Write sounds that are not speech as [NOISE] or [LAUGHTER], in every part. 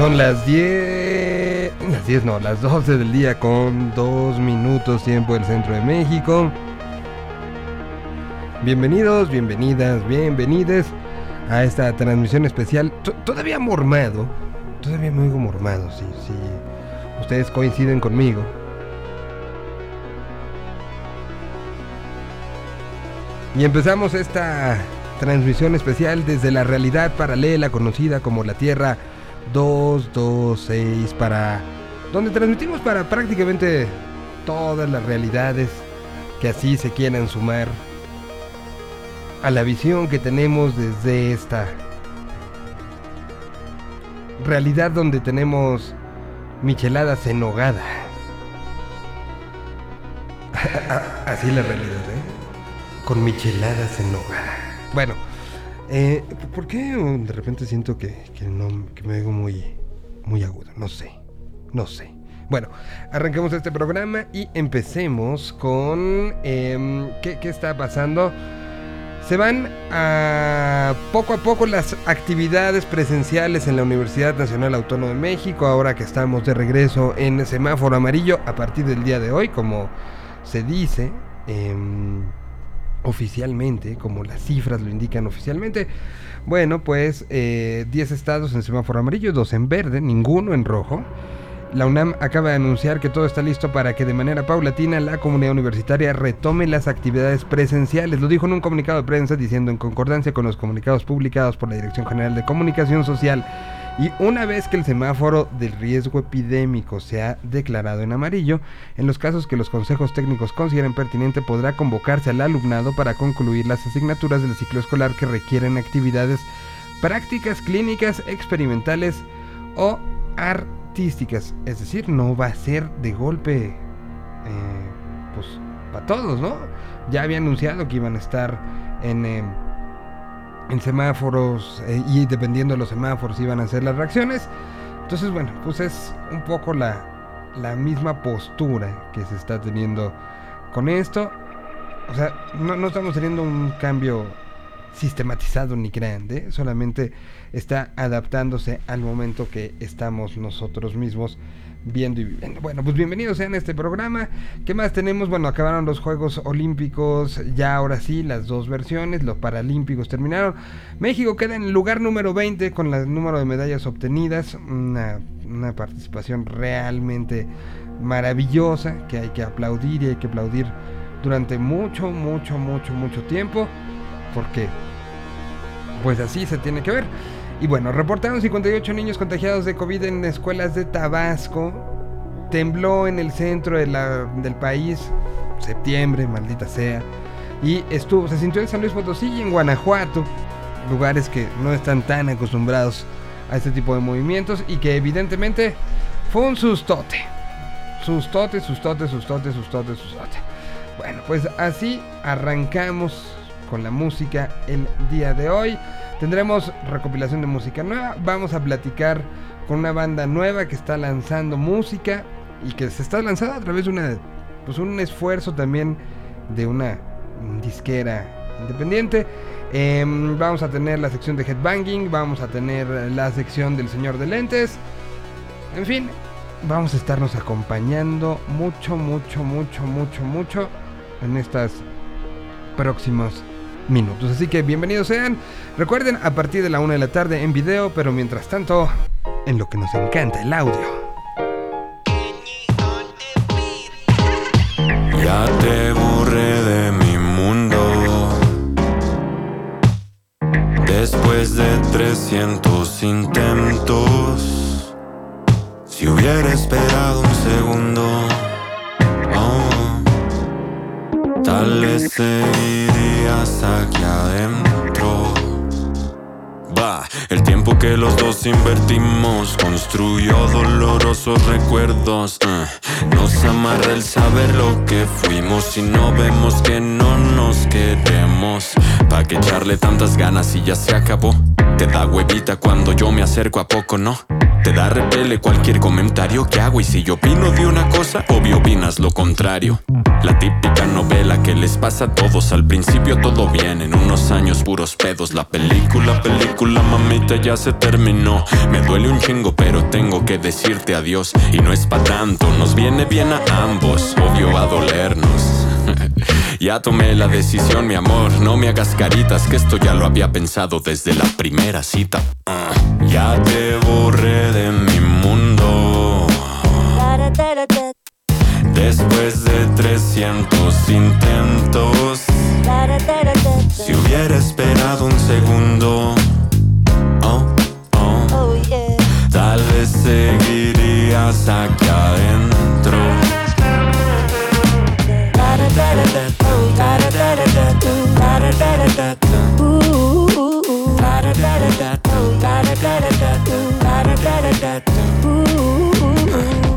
Son las 10. Las 10 no, las 12 del día con 2 minutos tiempo del centro de México. Bienvenidos, bienvenidas, bienvenides a esta transmisión especial. Todavía mormado. Todavía me oigo mormado, si, si ustedes coinciden conmigo. Y empezamos esta transmisión especial desde la realidad paralela conocida como la Tierra 226 para donde transmitimos para prácticamente todas las realidades que así se quieran sumar a la visión que tenemos desde esta realidad donde tenemos micheladas en nogada. [LAUGHS] Así la realidad, ¿eh? Con micheladas en nogada. Bueno, eh, ¿por qué de repente siento que, que no, que me oigo muy, muy agudo? No sé, no sé. Bueno, arranquemos este programa y empecemos con... em, ¿qué, ¿Qué está pasando? Se van a poco a poco las actividades presenciales en la Universidad Nacional Autónoma de México, ahora que estamos de regreso en semáforo amarillo a partir del día de hoy, como se dice em, oficialmente, como las cifras lo indican oficialmente. Bueno, pues eh, 10 estados en semáforo amarillo, 2 en verde, ninguno en rojo. La UNAM acaba de anunciar que todo está listo para que de manera paulatina la comunidad universitaria retome las actividades presenciales. Lo dijo en un comunicado de prensa diciendo en concordancia con los comunicados publicados por la Dirección General de Comunicación Social y una vez que el semáforo del riesgo epidémico se ha declarado en amarillo, en los casos que los consejos técnicos consideren pertinente podrá convocarse al alumnado para concluir las asignaturas del ciclo escolar que requieren actividades prácticas clínicas, experimentales o artísticas. Es decir, no va a ser de golpe, eh, pues, para todos, ¿no? Ya había anunciado que iban a estar en, eh, en semáforos eh, y dependiendo de los semáforos iban a hacer las reacciones. Entonces, bueno, pues es un poco la, la misma postura que se está teniendo con esto. O sea, no, no estamos teniendo un cambio sistematizado ni grande, solamente está adaptándose al momento que estamos nosotros mismos viendo y viviendo. Bueno, pues bienvenidos sean a este programa. ¿Qué más tenemos? Bueno, acabaron los Juegos Olímpicos, ya ahora sí, las dos versiones, los Paralímpicos terminaron. México queda en el lugar número 20 con el número de medallas obtenidas, una, una participación realmente maravillosa que hay que aplaudir y hay que aplaudir durante mucho, mucho, mucho, mucho tiempo, porque pues así se tiene que ver. Y bueno, reportaron 58 niños contagiados de COVID en escuelas de Tabasco. Tembló en el centro del país, septiembre, maldita sea. Y estuvo, se sintió en San Luis Potosí y en Guanajuato, lugares que no están tan acostumbrados a este tipo de movimientos y que evidentemente fue un sustote. Sustote, sustote, sustote, sustote, sustote. Bueno, pues así arrancamos con la música el día de hoy. Tendremos recopilación de música nueva. Vamos a platicar con una banda nueva que está lanzando música y que se está lanzando a través de una, pues un esfuerzo también de una disquera independiente. Em, vamos a tener la sección de headbanging, vamos a tener la sección del señor de lentes. En fin, vamos a estarnos acompañando mucho, mucho, mucho, mucho, mucho en estas próximos minutos. Así que bienvenidos sean. Recuerden, a partir de la una de la tarde en video, pero mientras tanto, en lo que nos encanta, el audio. Ya te borré de mi mundo. Después de 300 intentos, si hubiera esperado un segundo, tal vez seguirías aquí adentro. Va, el tiempo que los dos invertimos construyó dolorosos recuerdos. eh. Nos amarra el saber lo que fuimos y no vemos que no nos queremos. Pa' que echarle tantas ganas y ya se acabó. Te da huevita cuando yo me acerco a poco, ¿no? Te da repele cualquier comentario que hago y si yo opino de una cosa, obvio opinas lo contrario. La típica novela que les pasa a todos, al principio todo bien, en unos años puros pedos. La película, película, mamita ya se terminó. Me duele un chingo, pero tengo que decirte adiós. Y no es pa' tanto, nos viene bien a ambos, obvio a dolernos. Ya tomé la decisión, mi amor, no me hagas caritas, que esto ya lo había pensado desde la primera cita. Ah, ya te borré de mi mundo. Después de 300 intentos, si hubiera esperado un segundo, oh, oh, oh tal vez seguirías aquí adentro.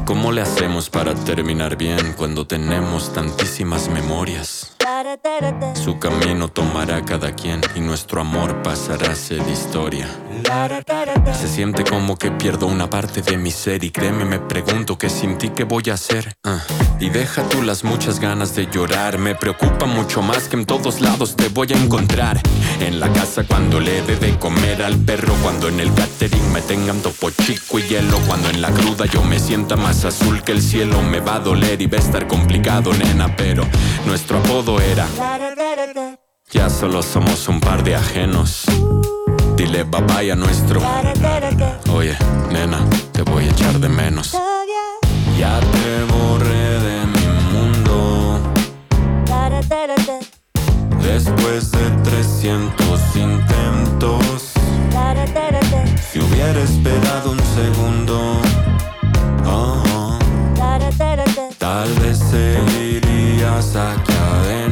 ¿Cómo le hacemos para terminar bien cuando tenemos tantísimas memorias? Su camino tomará cada quien y nuestro amor pasará a ser historia. Se siente como que pierdo una parte de mi ser y créeme, me pregunto que sin ti qué voy a hacer. Ah, y deja tú las muchas ganas de llorar, me preocupa mucho más que en todos lados te voy a encontrar. En la casa cuando le dé de comer al perro, cuando en el catering me tengan topo chico y hielo, cuando en la cruda yo me sienta más azul que el cielo, me va a doler y va a estar complicado, nena, pero nuestro apodo Ya solo somos un par de ajenos. Dile bye a nuestro. Oye, nena, te voy a echar de menos. Ya te borré de mi mundo. Después de 300 intentos. Si hubiera esperado un segundo. Oh, tal vez seguirías aquí adentro.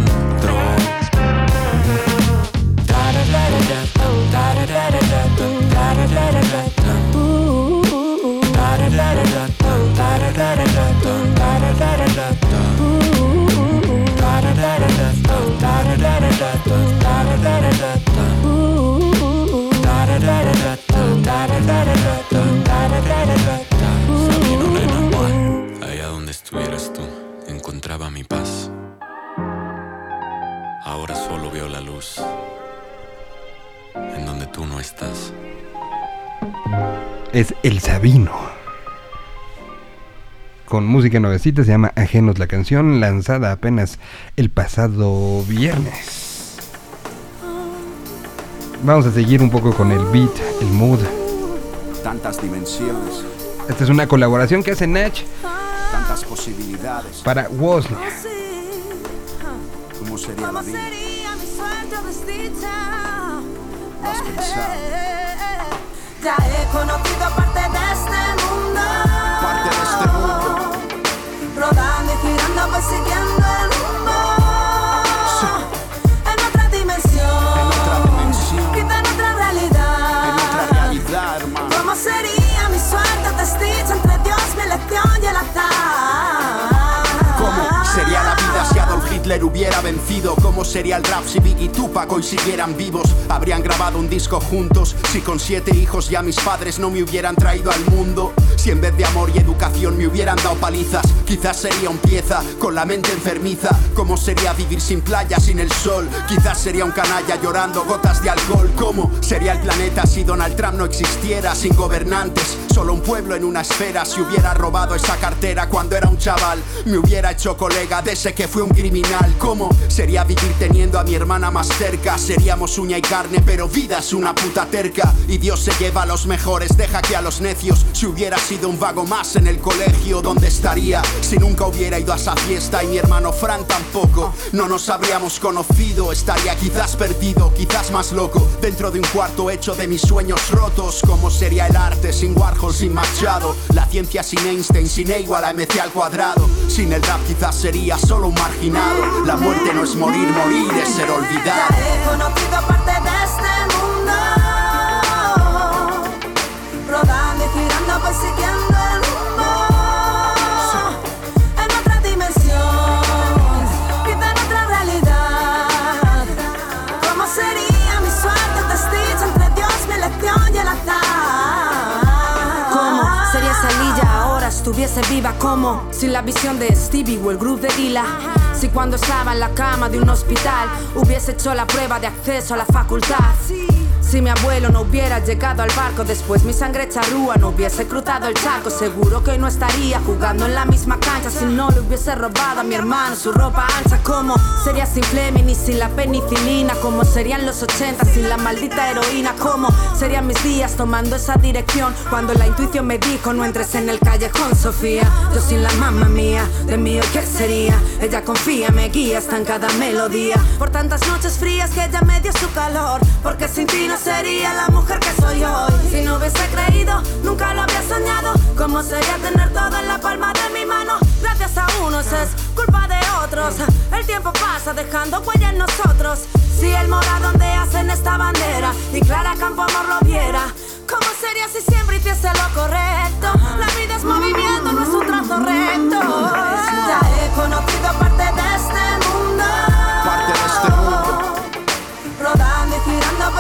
Allá donde estuvieras tú, encontraba mi paz. Ahora solo veo la luz en donde tú no estás. Es El Sabino. Con música nuevecita, se llama Ajenos la canción, lanzada apenas el pasado viernes. Vamos a seguir un poco con el beat, el mood. Tantas dimensiones, Esta es una colaboración que hace Nach tantas posibilidades. para Wozniak. ¿Cómo sería la ¿Cómo vida? ¿Lo has pensado? Ya he conocido parte de este mundo. Parte de este mundo. Rodando y girando, voy Hubiera vencido? ¿Cómo sería el rap si Biggie y Tupac hoy siguieran vivos? ¿Habrían grabado un disco juntos? Si con siete hijos ya mis padres no me hubieran traído al mundo? Si en vez de amor y educación me hubieran dado palizas, quizás sería un pieza con la mente enfermiza. ¿Cómo sería vivir sin playa, sin el sol? Quizás sería un canalla llorando gotas de alcohol. ¿Cómo sería el planeta si Donald Trump no existiera? Sin gobernantes, solo un pueblo en una esfera. Si hubiera robado esa cartera cuando era un chaval, me hubiera hecho colega de ese que fue un criminal. ¿Cómo sería vivir teniendo a mi hermana más cerca? Seríamos uña y carne, pero vida es una puta terca. Y Dios se lleva a los mejores, deja que a los necios. Si hubiera sido un vago más en el colegio, ¿dónde estaría? Si nunca hubiera ido a esa fiesta y mi hermano Fran tampoco, no nos habríamos conocido. Estaría quizás perdido, quizás más loco, dentro de un cuarto hecho de mis sueños rotos. ¿Cómo sería el arte sin Warhol, sin Machado? La ciencia sin Einstein, sin E igual a MC al cuadrado. Sin el rap quizás sería solo un marginado. La muerte no es morir, morir es ser olvidado. Estuviese viva como sin la visión de Stevie o el grupo de. Si cuando estaba en la cama de un hospital hubiese hecho la prueba de acceso a la facultad. Si mi abuelo no hubiera llegado al barco, después mi sangre charrúa no hubiese cruzado el charco, seguro que no estaría jugando en la misma cancha si no le hubiese robado a mi hermano su ropa ancha. Como sería sin Fleming y sin la penicilina, como serían los 80 sin la maldita heroína, como serían mis días tomando esa dirección cuando la intuición me dijo no entres en el callejón, Sofía. Yo sin la mamá mía, de mí qué sería. Ella confía, me guía hasta en cada melodía. Por tantas noches frías que ella me dio su calor, porque sin ti no sería la mujer que soy hoy. Si no hubiese creído, nunca lo habría soñado. ¿Cómo sería tener todo en la palma de mi mano? Gracias a unos es culpa de otros. El tiempo pasa dejando huella en nosotros. Si el mora donde hacen esta bandera y Clara Campo Amor lo viera. ¿Cómo sería si siempre hiciese lo correcto? La vida es movimiento, no es un trazo recto. Ya he conocido parte de este mundo.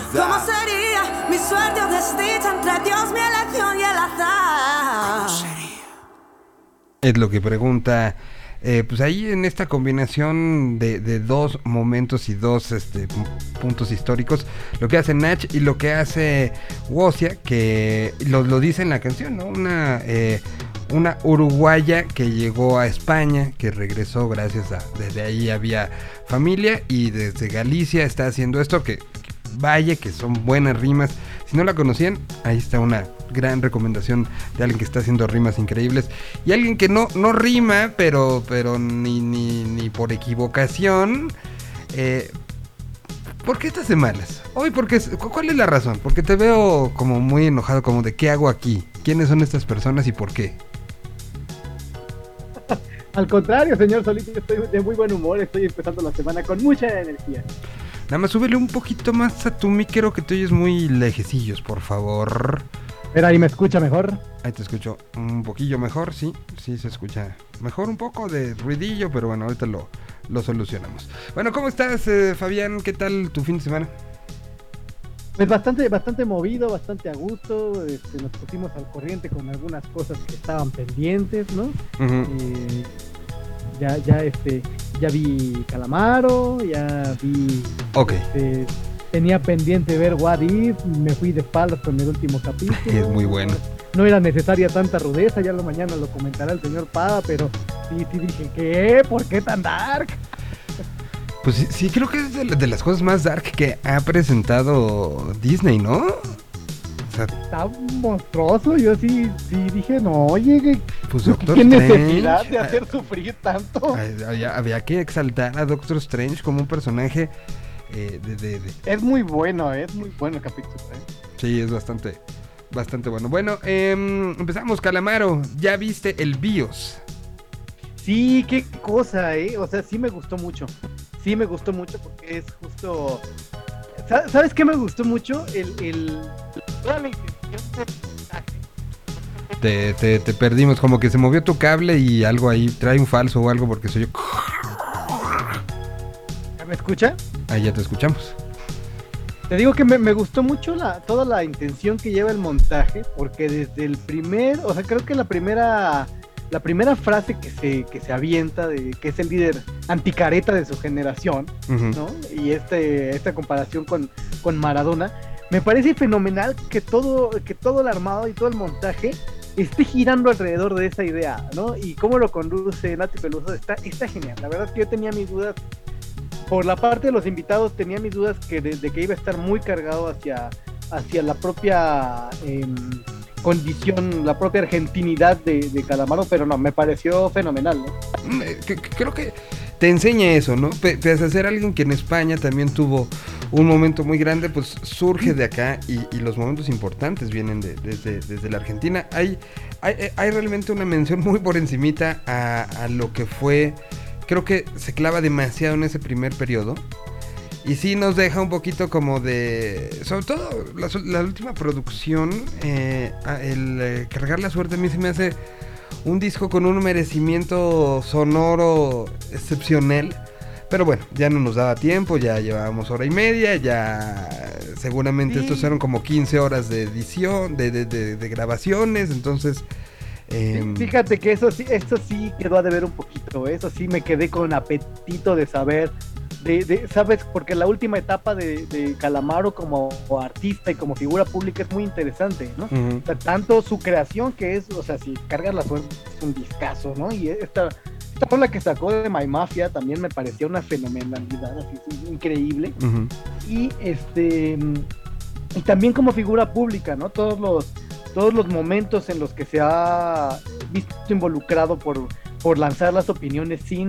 realidad. ¿Cómo sería mi suerte o desdicha entre Dios, mi elección y el azar? Es lo que pregunta. eh, pues ahí en esta combinación de, de dos momentos y dos este, puntos históricos, lo que hace Nach y lo que hace Wosia, que lo, lo dice en la canción, ¿no? Una, eh, una uruguaya que llegó a España, que regresó gracias a... Desde ahí había familia y desde Galicia está haciendo esto que... Vaya que son buenas rimas. Si no la conocían, ahí está una gran recomendación de alguien que está haciendo rimas increíbles. Y alguien que no, no rima, pero, pero ni, ni, ni por equivocación. Eh, ¿Por qué estás de malas? Hoy, porque, cu- ¿cuál es la razón? Porque te veo como muy enojado, como de qué hago aquí, quiénes son estas personas y por qué. [LAUGHS] Al contrario, señor Solito, estoy de muy buen humor, estoy empezando la semana con mucha energía. Nada más súbele un poquito más a tu micro que te oyes muy lejecillos, por favor. Pero ahí me escucha mejor. Ahí te escucho un poquillo mejor, sí, sí se escucha mejor un poco de ruidillo, pero bueno, ahorita lo, lo solucionamos. Bueno, ¿cómo estás, eh, Fabián? ¿Qué tal tu fin de semana? Pues bastante, bastante movido, bastante a gusto. este, nos pusimos al corriente con algunas cosas que estaban pendientes, ¿no? Eh, ya, ya, este, ya vi Calamaro, ya vi. Ok, este, tenía pendiente ver What If, me fui de espaldas con el último capítulo. Es muy bueno. No era necesaria tanta rudeza, ya lo mañana lo comentará el señor Pada, pero sí, sí dije, ¿qué? ¿Por qué tan dark? pues sí, sí, creo que es de, la- de las cosas más dark que ha presentado Disney, ¿no? O sea, Está monstruoso, yo sí, sí dije, no, oye, ¿qué, pues Doctor qué Strange. necesidad de hacer sufrir tanto? Había, había que exaltar a Doctor Strange como un personaje eh, de, de- de- Es muy bueno, es muy bueno el capítulo. ¿eh? Sí, es bastante, bastante bueno. Bueno, em, empezamos, Calamaro. ¿Ya viste el BIOS? Sí, qué cosa, ¿eh? O sea, sí me gustó mucho. Sí me gustó mucho porque es justo... Sa- ¿Sabes qué me gustó mucho? El... el... Toda la intención del mensaje. Te, te- te perdimos, como que se movió tu cable y algo ahí, trae un falso o algo porque soy yo. ¿Me escucha? Ahí ya te escuchamos. Te digo que me, me gustó mucho la, toda la intención que lleva el montaje, porque desde el primer, o sea, creo que la primera, la primera frase que se, que se avienta de que es el líder anticareta de su generación. ¿no? Y este, esta comparación con, con Maradona, me parece fenomenal que todo, que todo el armado y todo el montaje esté girando alrededor de esa idea, ¿no? Y cómo lo conduce Nati Peluso está, genial. La verdad es que yo tenía mis dudas por la parte de los invitados tenía mis dudas que de, de que iba a estar muy cargado hacia, hacia la propia em, condición, la propia argentinidad de, de Calamaro, pero no, me pareció fenomenal. ¿no? Mm, eh, Creo que te enseña eso, ¿no? Pe- Pese a ser alguien que en España también tuvo un momento muy grande, pues surge de acá y, los momentos importantes vienen de, desde, la Argentina. Hay, hay, realmente una mención muy por encimita a, lo que fue, creo que se clava demasiado en ese primer periodo. Y sí nos deja un poquito como de... Sobre todo la, última producción, eh, el eh, cargar la suerte a mí se me hace un disco con un merecimiento sonoro excepcional pero bueno, ya no nos daba tiempo, ya llevábamos hora y media, ya seguramente estos eran como 15 horas de edición, de, de, grabaciones, entonces... Em, fíjate que eso sí, esto sí quedó a deber un poquito, ¿eh? eso sí me quedé con apetito de saber de, ¿sabes? Porque la última etapa de, Calamaro como artista y como figura pública es muy interesante, ¿no? tanto su creación que es, o sea, si cargas la suerte es un discazo, ¿no? Y esta, esta fue la que sacó de My Mafia también me parecía una fenomenalidad, así, increíble. Y este y también como figura pública, ¿no? Todos los todos los momentos en los que se ha visto involucrado por, por lanzar las opiniones sin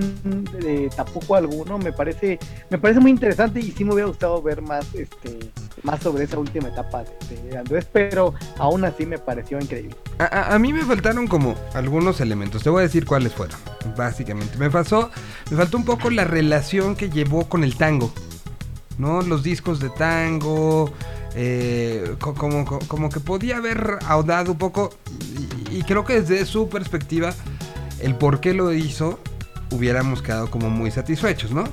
eh, tapujo alguno, me parece, me parece muy interesante y sí me hubiera gustado ver más, este, más sobre esa última etapa de, Andrés, pero aún así me pareció increíble. A, mí me faltaron como algunos elementos, te voy a decir cuáles fueron, básicamente. Me pasó, me faltó un poco la relación que llevó con el tango, ¿no? Los discos de tango, eh, como, como, que podía haber audado un poco, y, creo que desde su perspectiva, el por qué lo hizo, hubiéramos quedado como muy satisfechos, ¿no?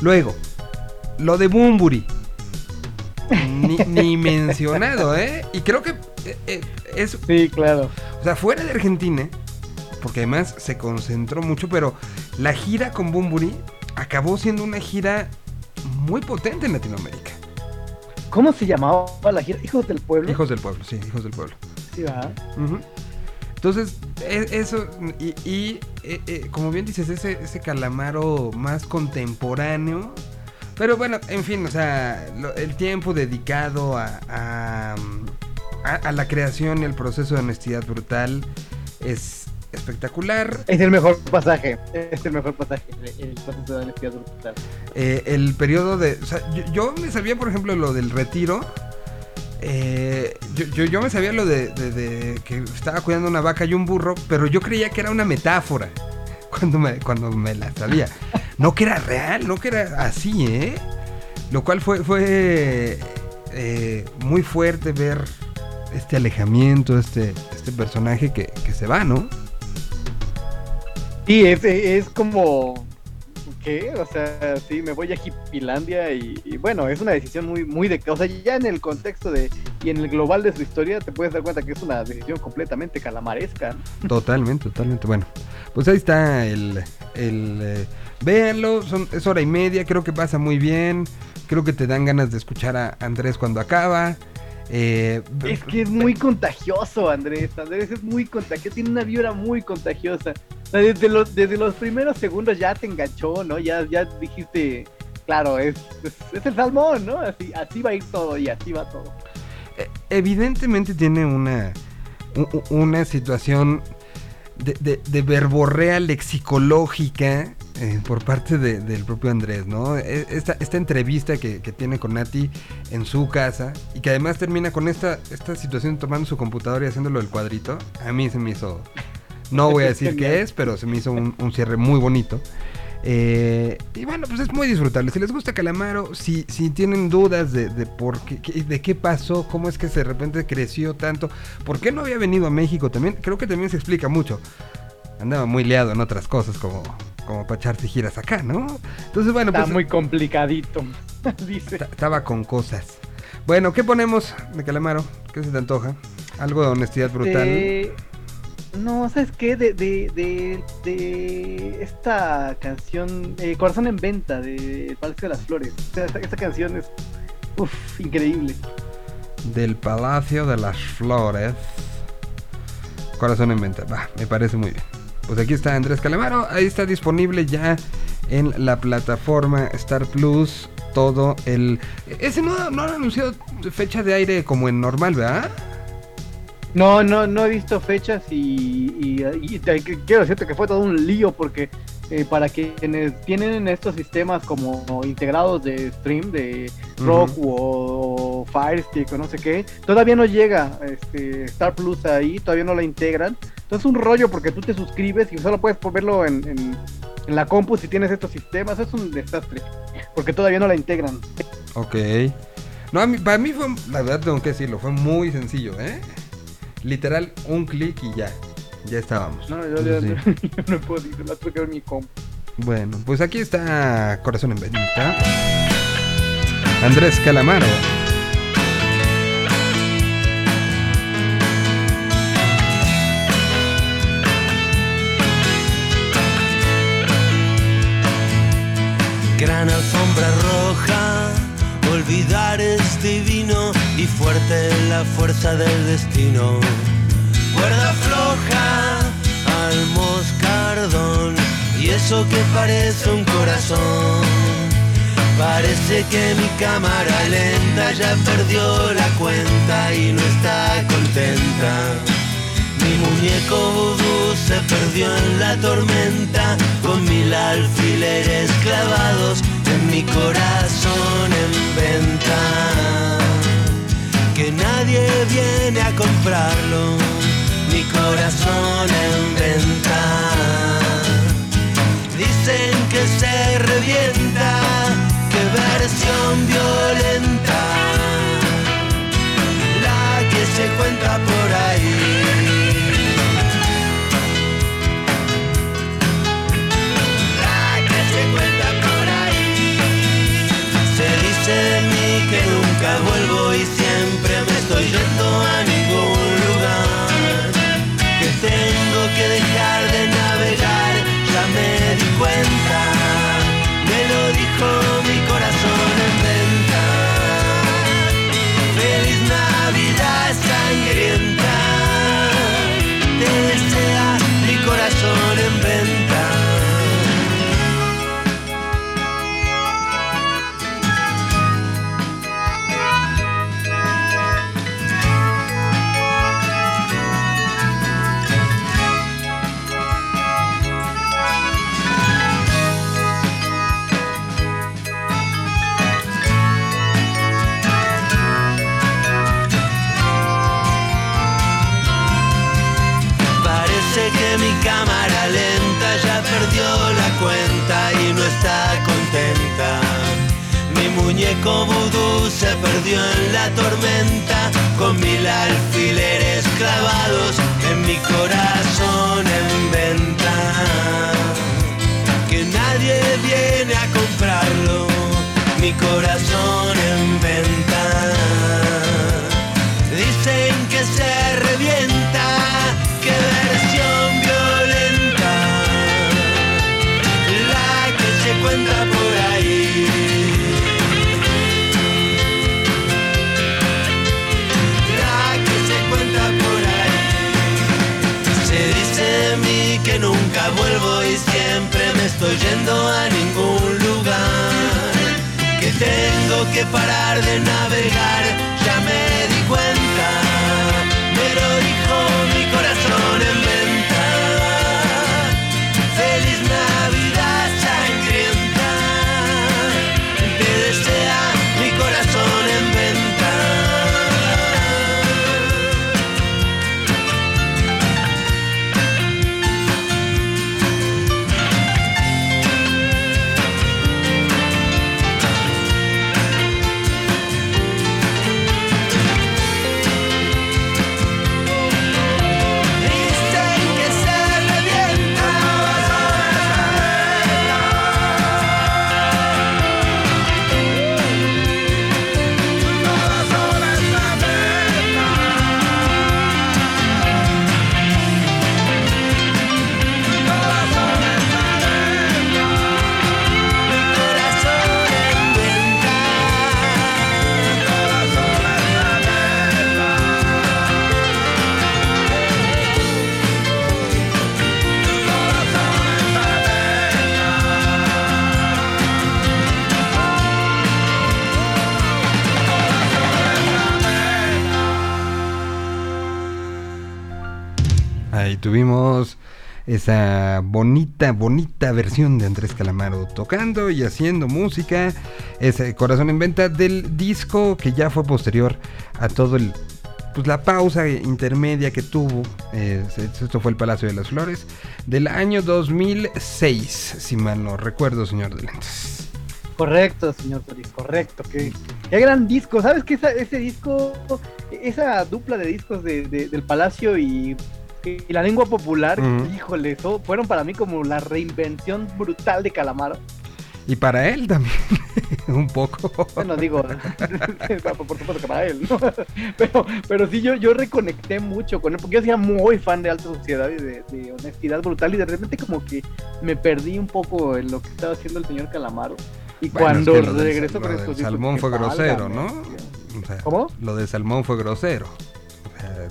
Luego, lo de Bumburi [LAUGHS] ni, mencionado, ¿eh? Y creo que eh, eh, es... Sí, claro. O sea, fuera de Argentina, porque además se concentró mucho, pero la gira con Bumburi acabó siendo una gira muy potente en Latinoamérica. ¿Cómo se llamaba la gira? Hijos del Pueblo. Hijos del Pueblo, sí, Hijos del Pueblo. Sí, va. Entonces, e, eso, y, eh, como bien dices, ese, ese calamaro más contemporáneo pero bueno, en fin, o sea, el tiempo dedicado a, a, la creación y el proceso de honestidad brutal es espectacular. Es el mejor pasaje, es el mejor pasaje, el proceso de honestidad brutal. Eh, el periodo de... O sea, yo, me sabía, por ejemplo, lo del retiro. Eh, yo, yo, me sabía lo de, de, que estaba cuidando una vaca y un burro, pero yo creía que era una metáfora [LAUGHS] cuando me, cuando me la sabía. No que era real, no que era así, ¿eh? Lo cual fue, fue eh, muy fuerte ver este alejamiento, este, este personaje que, se va, ¿no? Sí, es, es como ¿qué? O sea, sí, me voy a Hipilandia y, bueno, es una decisión muy, muy de... O sea, ya en el contexto de... Y en el global de su historia te puedes dar cuenta que es una decisión completamente calamaresca. Totalmente, totalmente. Bueno, pues ahí está el... el eh, véanlo, son, es hora y media, creo que pasa muy bien. Creo que te dan ganas de escuchar a Andrés cuando acaba. Eh, es que es muy contagioso, Andrés. Andrés es muy contagioso, tiene una vibra muy contagiosa. Desde los, desde los primeros segundos ya te enganchó, ¿no? Ya, ya dijiste, claro, es, es, el salmón, ¿no? Así, así va a ir todo y así va todo. E, evidentemente tiene una, una situación de, de, verborrea lexicológica eh, por parte del propio Andrés, ¿no? E, esta, esta entrevista que, tiene con Nati en su casa y que además termina con esta, esta situación tomando su computadora y haciéndolo del cuadrito, a mí se me hizo, no voy a [LAUGHS] decir qué es, pero se me hizo un, cierre muy bonito. Eh, y bueno, pues es muy disfrutable. Si les gusta Calamaro, si, si tienen dudas de, de por qué, de qué pasó, cómo es que de repente creció tanto, por qué no había venido a México también, creo que también se explica mucho. Andaba muy liado en otras cosas como como para echarse giras acá, ¿no? Entonces, bueno, Está pues, muy complicadito, [LAUGHS] dice. Estaba con cosas. Bueno, ¿qué ponemos de Calamaro? ¿Qué se te antoja? ¿Algo de honestidad brutal? No, ¿sabes qué? De, de, de, de esta canción, eh, Corazón en Venta, de Palacio de las Flores. esta, canción es uf, increíble. Del Palacio de las Flores. Corazón en Venta, va, me parece muy bien pues aquí está Andrés Calamaro. Ahí está disponible ya en la plataforma Star Plus. Todo el. Ese no, no han anunciado fecha de aire como en normal, ¿verdad? No, no, no he visto fechas y, quiero decirte que fue todo un lío porque eh, para quienes tienen estos sistemas como integrados de stream, de Rock o, Firestick o no sé qué, todavía no llega este, Star Plus ahí, todavía no la integran. Entonces es un rollo porque tú te suscribes y solo puedes verlo en, en, la compu si tienes estos sistemas. Es un desastre porque todavía no la integran. Ok. No, a mí, para mí fue, la verdad tengo que decirlo, fue muy sencillo, ¿eh? Literal, un clic y ya. Ya estábamos. No, yo, yo, [LAUGHS] no he podido, la tuve que ver mi comp. Bueno, pues aquí está Corazón en Venita. Andrés Calamaro. Gran alfombra roja, olvidar es divino y fuerte la fuerza del destino cuerda floja al moscardón y eso que parece un corazón. Parece que mi cámara lenta ya perdió la cuenta y no está contenta. Mi muñeco vudú se perdió en la tormenta con mil alfileres clavados en mi corazón en venta. Que nadie viene a comprarlo mi corazón en venta. Dicen que se revienta, qué versión violenta, la que se cuenta por ahí. De mí que nunca vuelvo y siempre me estoy yendo a cámara lenta ya perdió la cuenta y no está contenta. Mi muñeco vudú se perdió en la tormenta con mil alfileres clavados en mi corazón en venta. Que nadie viene a comprarlo, mi corazón en venta. Dicen estoy yendo a ningún lugar. Que tengo que parar de navegar, ya me di cuenta. Tuvimos esa bonita, bonita versión de Andrés Calamaro tocando y haciendo música, ese Corazón en Venta del disco que ya fue posterior a todo el pues la pausa intermedia que tuvo, eh, esto fue el Palacio de las Flores, del año 2006, si mal no recuerdo, señor de Lentes. Correcto, señor Solís, correcto. Qué, qué gran disco. ¿Sabes que ese disco, esa dupla de discos del Palacio y y la lengua popular, híjole, fueron para mí como la reinvención brutal de Calamaro. Y para él también, [LAUGHS] un poco. Bueno, digo, [LAUGHS] por supuesto que para él, ¿no? [LAUGHS] Pero, pero sí, yo, yo reconecté mucho con él, porque yo era muy fan de Alta Sociedad y de, honestidad brutal, y de repente como que me perdí un poco en lo que estaba haciendo el señor Calamaro. Y cuando regresó con estos Salmón fue grosero, ¿no? ¿Cómo? Lo de Salmón fue grosero. O sea,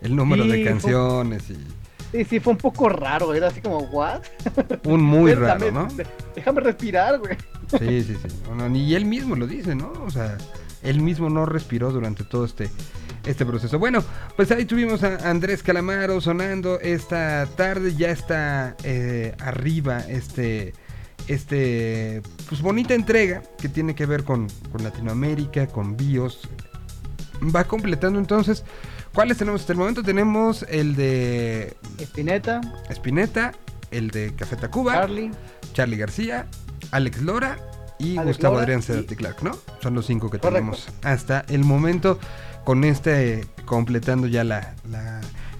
el número de canciones y... Sí, sí, fue un poco raro, era así como, ¿what? [LAUGHS] Un muy raro, ¿no? Déjame respirar, güey. Sí, sí, sí. y él mismo lo dice, ¿no? O sea, él mismo no respiró durante todo este, este proceso. Bueno, pues ahí tuvimos a Andrés Calamaro sonando esta tarde, ya está eh, arriba este, este, pues bonita entrega que tiene que ver con, con Latinoamérica, con BIOS. Va completando entonces ¿Cuáles tenemos hasta el momento? Tenemos el de. Espineta. Espineta, el de Café Tacuba. Charlie. Charlie García, Alex Lora y Gustavo Adrián Cerati Clark, ¿no? Son los cinco que tenemos hasta el momento con este completando ya la...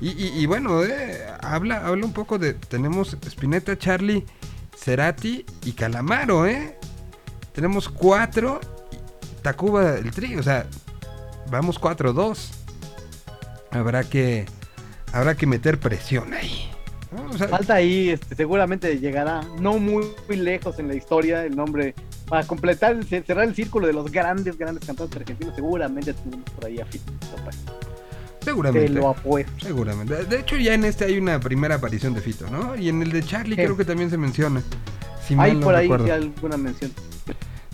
Y, bueno, eh, habla, habla un poco de... Tenemos Spinetta, Charlie, Cerati y Calamaro, ¿eh? Tenemos cuatro, Tacuba el tri, o sea, vamos cuatro, dos habrá que habrá que meter presión ahí. Falta ahí, este, seguramente llegará no muy, lejos en la historia el nombre para completar, cerrar el círculo de los grandes, grandes cantantes argentinos. Seguramente tenemos por ahí a Fito. Seguramente. Te lo apuesto. Seguramente. De hecho, ya en este hay una primera aparición de Fito, ¿no? Y en el de Charlie creo que también se menciona. hay por ahí alguna mención.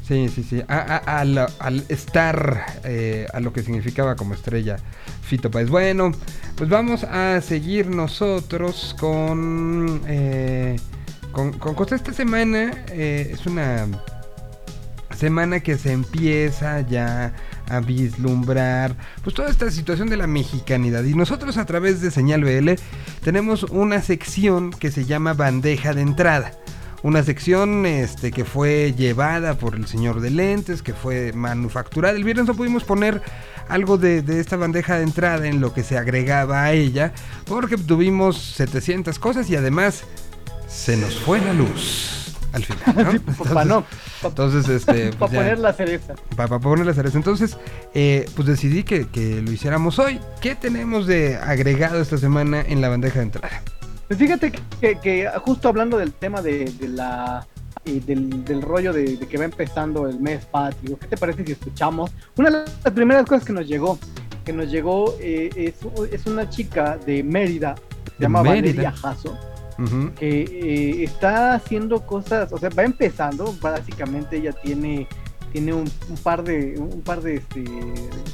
Sí, sí, sí. al estar, eh, a lo que significaba como estrella Fito Páez. Bueno, pues vamos a seguir nosotros con, eh, con, con cosas. Esta semana eh, es una semana que se empieza ya a vislumbrar pues toda esta situación de la mexicanidad y nosotros a través de Señal BL tenemos una sección que se llama bandeja de entrada una sección este, que fue llevada por el señor de lentes, que fue manufacturada. El viernes no pudimos poner algo de, esta bandeja de entrada en lo que se agregaba a ella, porque tuvimos 700 cosas y además se nos fue la luz al final. ¿no? [LAUGHS] entonces, este, para pues poner la cereza. Para, poner la cereza. Entonces, eh, pues decidí que, que lo hiciéramos hoy. ¿Qué tenemos de agregado esta semana en la bandeja de entrada? Pues fíjate que, justo hablando del tema de, la del, rollo de, que va empezando el mes patrio, ¿qué te parece si escuchamos? Una de las primeras cosas que nos llegó, que nos llegó eh, es, una chica de Mérida, se llama Valeria Jasso, que eh, está haciendo cosas, o sea, va empezando, básicamente ella tiene tiene un, par de, un par de, este,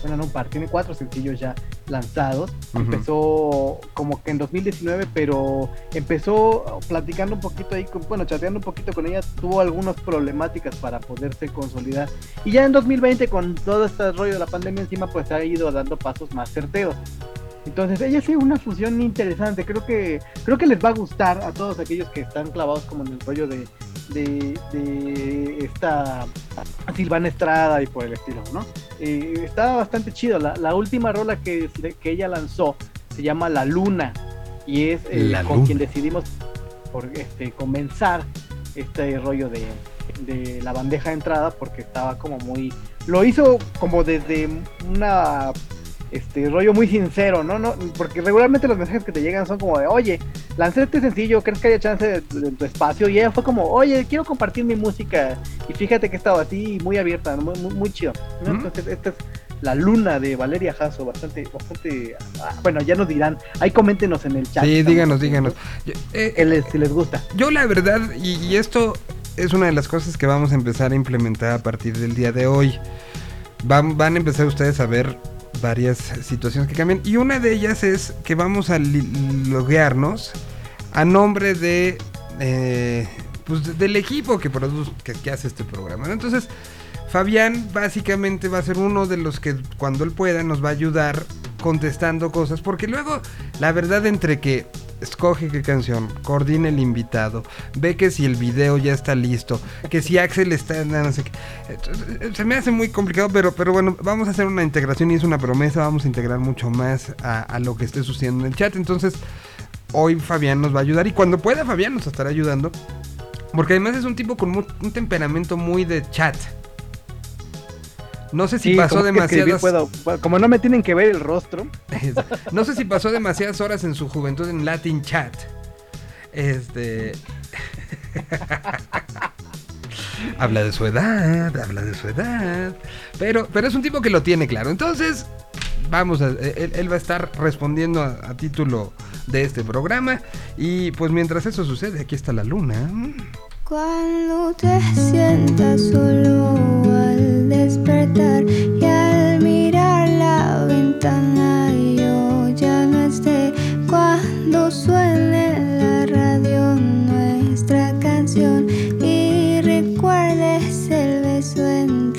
bueno, no un par, tiene cuatro sencillos ya lanzados. Empezó como que en 2019, pero empezó platicando un poquito ahí, con, bueno, chateando un poquito con ella, tuvo algunas problemáticas para poderse consolidar. Y ya en 2020, con todo este rollo de la pandemia encima, pues ha ido dando pasos más certeros. Entonces, ella hace una fusión interesante. Creo que, creo que les va a gustar a todos aquellos que están clavados como en el rollo de, de, esta Silvana Estrada y por el estilo, ¿no? Eh, está bastante chido. La, última rola que, que, ella lanzó se llama La Luna y es eh, con quien decidimos por, este, comenzar este rollo de, de la bandeja de entrada porque estaba como muy... Lo hizo como desde una este rollo muy sincero, ¿no? no Porque regularmente los mensajes que te llegan son como de, oye, lancé este sencillo, ¿crees que haya chance de, tu espacio? Y ella fue como, oye, quiero compartir mi música. Y fíjate que he estado así, muy abierta, muy, muy, chido. Entonces, esta es la luna de Valeria Jasso, bastante, bastante, ah, bueno, ya nos dirán, ahí coméntenos en el chat. Sí, díganos, díganos. Eh, si les gusta. Yo la verdad, y esto es una de las cosas que vamos a empezar a implementar a partir del día de hoy. Van, van a empezar ustedes a ver varias situaciones que cambian. Y una de ellas es que vamos a loguearnos a nombre de eh, pues, del equipo que produce, que, hace este programa. Entonces, Fabián básicamente va a ser uno de los que cuando él pueda nos va a ayudar contestando cosas, porque luego la verdad entre que escoge qué canción, coordina el invitado, ve que si el video ya está listo, que si Axel está, no sé qué. Se me hace muy complicado, pero, pero bueno, vamos a hacer una integración y es una promesa, vamos a integrar mucho más a, a lo que esté sucediendo en el chat. Entonces, hoy Fabián nos va a ayudar y cuando pueda Fabián nos estará ayudando. Porque además es un tipo con un temperamento muy de chat. No sé si pasó demasiadas. como no me tienen que ver el rostro. no sé si pasó demasiadas horas en su juventud en Latin Chat. Este. [LAUGHS] habla de su edad, habla de su edad. Pero, pero es un tipo que lo tiene claro. Entonces, vamos a. Él, va a estar respondiendo a título de este programa. Y pues mientras eso sucede, aquí está la luna. Cuando te sientas solo al despertar y al mirar la ventana yo ya no esté. Cuando suene la radio nuestra canción y recuerdes el beso entre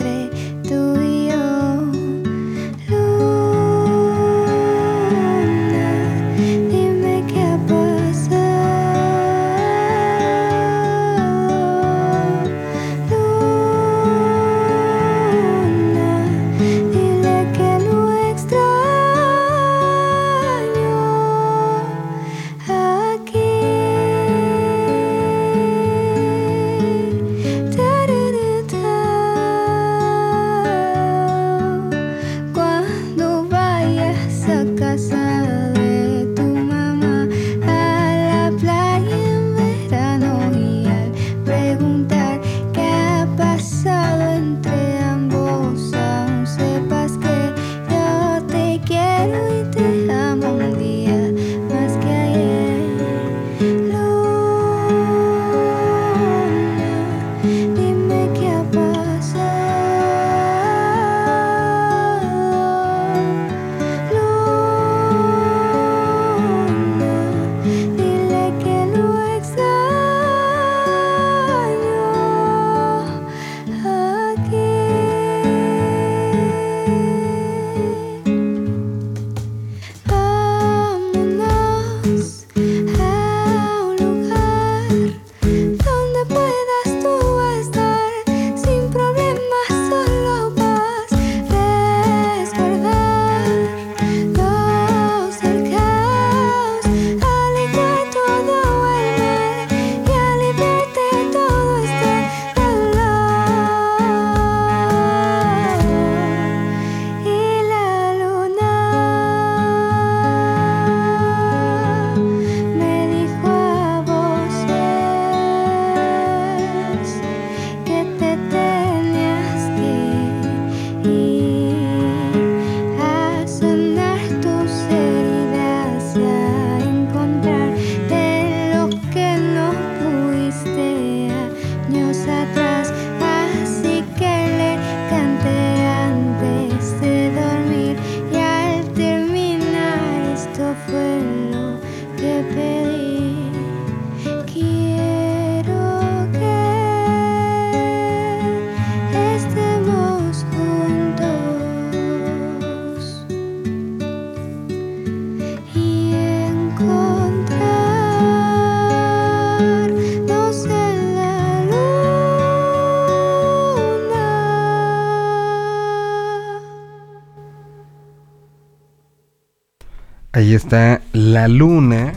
Ahí está La Luna,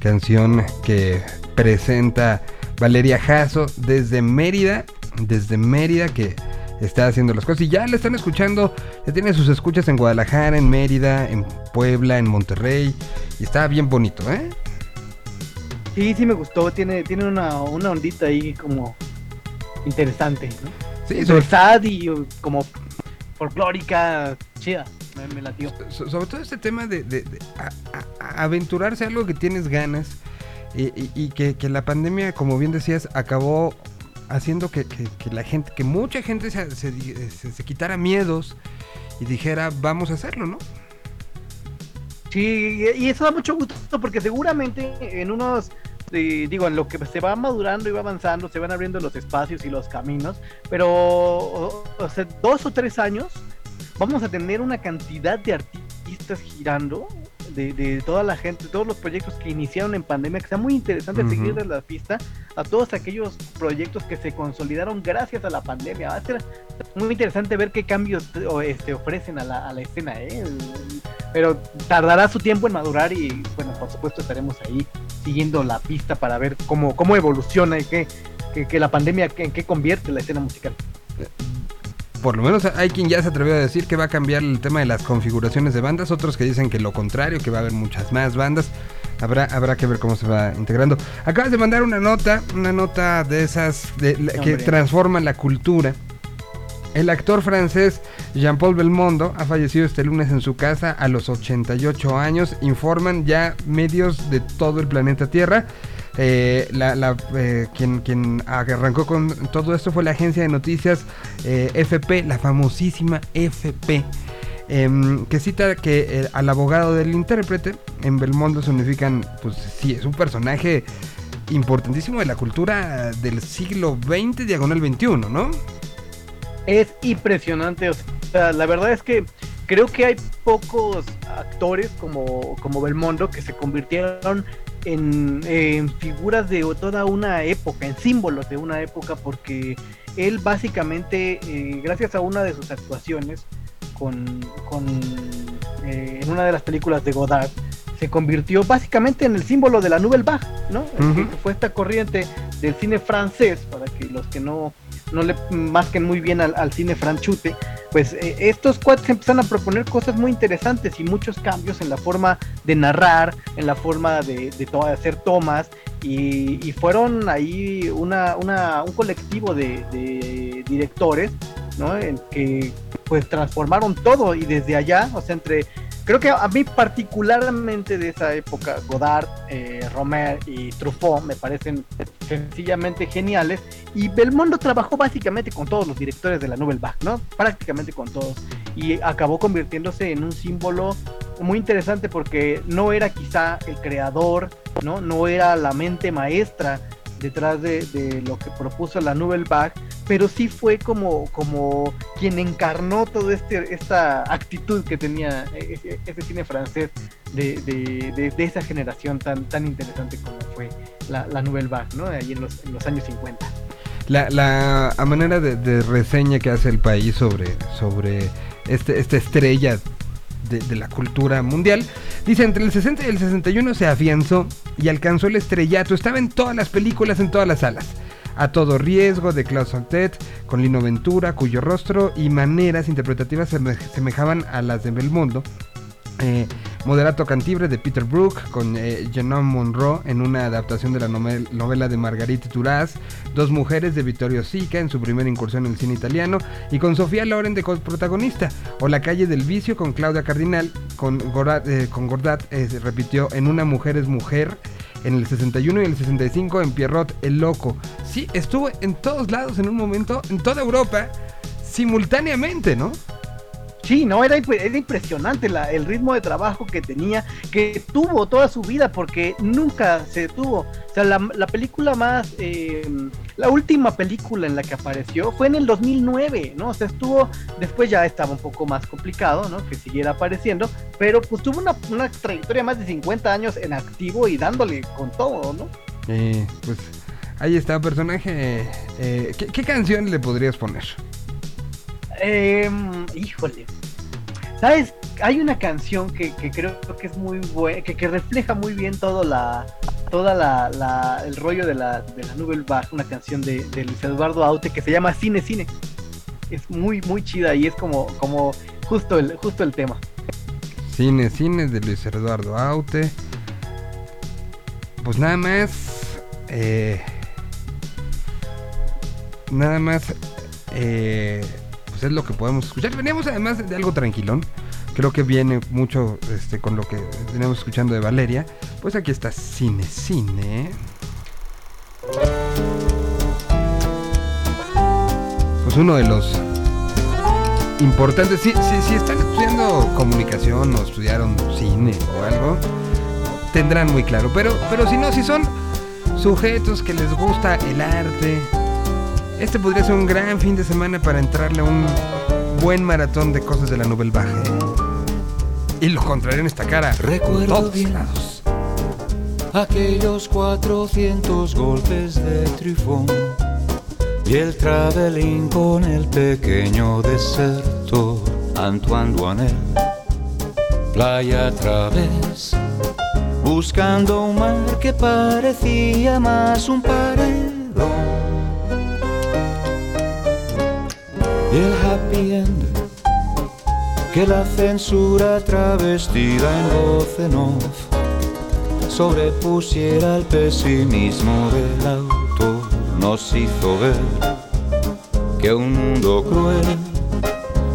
canción que presenta Valeria Jasso desde Mérida, desde Mérida que está haciendo las cosas y ya la están escuchando, ya tiene sus escuchas en Guadalajara, en Mérida, en Puebla, en Monterrey y está bien bonito, ¿eh? Sí, sí me gustó, tiene, tiene una, una ondita ahí como interesante, ¿no? Sí, sobre... y como folclórica, chida me, latió. sobre todo este tema de, aventurarse a algo que tienes ganas y, que, la pandemia, como bien decías, acabó haciendo que, la gente, que mucha gente se, se, quitara miedos y dijera, vamos a hacerlo, ¿no? Sí, y eso da mucho gusto porque seguramente en unos digo, en lo que se va madurando y va avanzando, se van abriendo los espacios y los caminos, pero o, dos o tres años vamos a tener una cantidad de artistas girando de, toda la gente, todos los proyectos que iniciaron en pandemia, que sea muy interesante seguir de la pista a todos aquellos proyectos que se consolidaron gracias a la pandemia. Va a ser muy interesante ver qué cambios este, ofrecen a la, a la escena, ¿eh? pero tardará su tiempo en madurar y bueno, por supuesto estaremos ahí siguiendo la pista para ver cómo, cómo evoluciona y qué, que, la pandemia en qué convierte la escena musical por lo menos hay quien ya se atrevió a decir que va a cambiar el tema de las configuraciones de bandas, otros que dicen que lo contrario, que va a haber muchas más bandas. Habrá, habrá que ver cómo se va integrando. Acabas de mandar una nota, una nota de esas que transforman la cultura. El actor francés Jean-Paul Belmondo ha fallecido este lunes en su casa a los 88 años, informan ya medios de todo el planeta Tierra. Eh, la, eh, quien, quien arrancó con todo esto fue la agencia de noticias eh, FP, la famosísima FP. Em, que cita que al abogado del intérprete en Belmondo se unifican, pues sí, es un personaje importantísimo de la cultura del siglo XX, diagonal XXI, ¿no? Es impresionante, o sea, la verdad es que creo que hay pocos actores como, como Belmondo que se convirtieron en, figuras de toda una época, en símbolos de una época, porque él básicamente, eh, gracias a una de sus actuaciones con, eh, en una de las películas de Godard, se convirtió básicamente en el símbolo de la Nouvelle Vague, ¿no? fue esta corriente del cine francés, para que los que no, no le masquen muy bien al, cine franchute, pues eh, estos cuates empezaron a proponer cosas muy interesantes y muchos cambios en la forma de narrar, en la forma de, hacer tomas, y, fueron ahí una, un colectivo de, directores, ¿no? Que pues transformaron todo y desde allá, o sea, entre Creo que a mí particularmente de esa época, Godard, eh, Romer y Truffaut me parecen sencillamente geniales. Y Belmondo trabajó básicamente con todos los directores de la Nouvelle Vague, ¿no? Prácticamente con todos. Y acabó convirtiéndose en un símbolo muy interesante porque no era quizá el creador, ¿no? No era la mente maestra detrás de, lo que propuso la Nouvelle Vague, pero sí fue como, como quien encarnó toda este, esta actitud que tenía e, e, ese, cine francés de, esa generación tan, tan interesante como fue la, Nouvelle Vague, ¿no? Ahí en los, en los años 50. La, la manera de, reseña que hace el país sobre, sobre este, esta estrella de, la cultura mundial. Dice, entre el 60 y el 61 se afianzó y alcanzó el estrellato. Estaba en todas las películas, en todas las salas. A todo riesgo de Klaus Santet, con Lino Ventura, cuyo rostro y maneras interpretativas se semejaban a las de Belmondo. Eh, Moderato Cantibre de Peter Brook con eh, Monroe en una adaptación de la novela de Margarita Duras, Dos mujeres de Vittorio Sica en su primera incursión en el cine italiano y con Sofía Loren de protagonista, o La calle del vicio con Claudia Cardinal, con Gordat, eh, Gordat eh, se repitió en Una mujer es mujer en el 61 y el 65 en Pierrot el Loco. Sí, estuvo en todos lados en un momento, en toda Europa, simultáneamente, ¿no? Sí, no, era, era impresionante el ritmo de trabajo que tenía, que tuvo toda su vida, porque nunca se detuvo. O sea, la, película más, eh, la última película en la que apareció fue en el 2009, ¿no? O sea, estuvo, después ya estaba un poco más complicado, ¿no? Que siguiera apareciendo, pero pues tuvo una, trayectoria más de 50 años en activo y dándole con todo, ¿no? Eh, pues ahí está, personaje. Eh, ¿qué, canción le podrías poner? Eh, híjole, ¿Sabes? Hay una canción que, creo que es muy buena, que, refleja muy bien todo la, toda la, el rollo de la, de la Nouvelle Vague, una canción de, Luis Eduardo Aute que se llama Cine Cine. Es muy, muy chida y es como, como justo, el, justo el tema. Cine Cine de Luis Eduardo Aute. Pues nada más. Eh, nada más. Eh, es lo que podemos escuchar. Veníamos además de algo tranquilón. Creo que viene mucho este, con lo que veníamos escuchando de Valeria. Pues aquí está Cine Cine. Pues uno de los importantes. Si, si, si están estudiando comunicación o estudiaron cine o algo, tendrán muy claro. Pero, pero si no, si son sujetos que les gusta el arte, este podría ser un gran fin de semana para entrarle a un buen maratón de cosas de la Nouvelle Vague. Y lo contrario en esta cara. Recuerdo todos bien. lados. aquellos 400 golpes de trifón y el traveling con el pequeño desertor Antoine Duanel. Playa a través, buscando un mar que parecía más un paredón. El happy end que la censura travestida en voz en sobrepusiera el pesimismo del autor nos hizo ver que un mundo cruel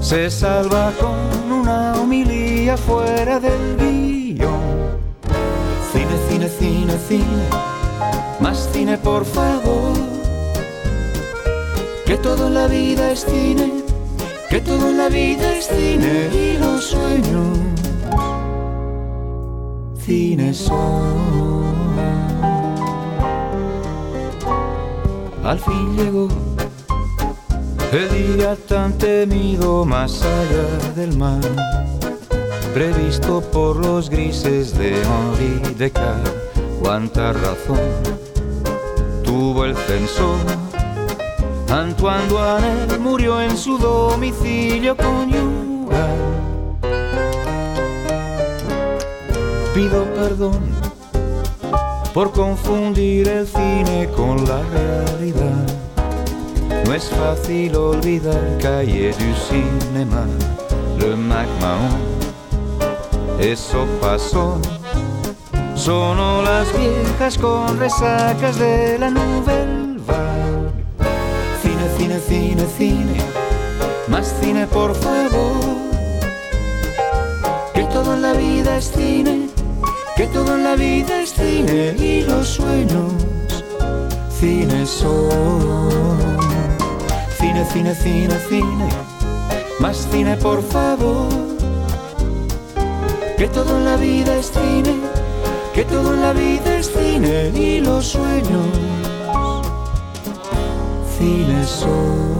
se salva con una homilía fuera del guion. Cine, cine, cine, cine, más cine por favor. Que todo en la vida es cine, que todo en la vida es cine y los sueños cine son. Al fin llegó el día tan temido más allá del mar, previsto por los grises de Henri. Cuánta razón tuvo el censor. Antoine Duanel murió en su domicilio conyugal. pido perdón por confundir el cine con la realidad. No es fácil olvidar Calle du Cinéma, le MacMahon. Eso pasó. Sonó las viejas con resacas de la Vague. Cine, cine, cine, más cine por favor. Que todo en la vida es cine, que todo en la vida es cine. Y los sueños cine son. Cine, cine, cine, cine, más cine por favor. Que todo en la vida es cine, que todo en la vida es cine. Y los sueños cine son.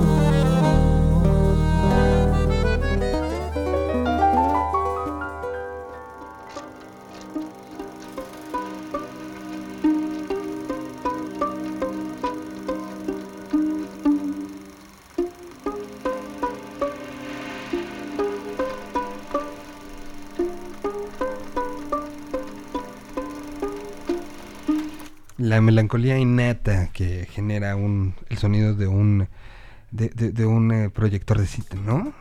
La melancolía innata que genera un, el sonido de un de, de- de un eh, proyector de cine, ¿no?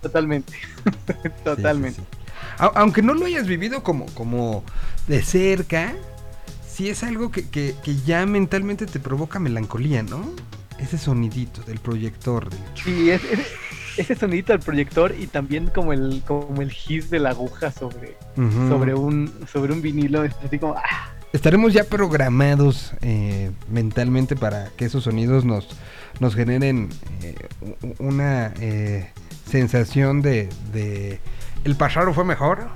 Totalmente. [LAUGHS] Totalmente. sí, sí. A- aunque no lo hayas vivido como, como de cerca, sí es algo que, que- que ya mentalmente te provoca melancolía, ¿no? Ese sonidito del proyector. del Sí, es- es- ese sonidito del proyector y también como el como el hiss de la aguja sobre, sobre un sobre un vinilo, es así como ah, Estaremos ya programados eh, mentalmente para que esos sonidos nos, nos generen eh, una eh, sensación de, de el pasado fue mejor.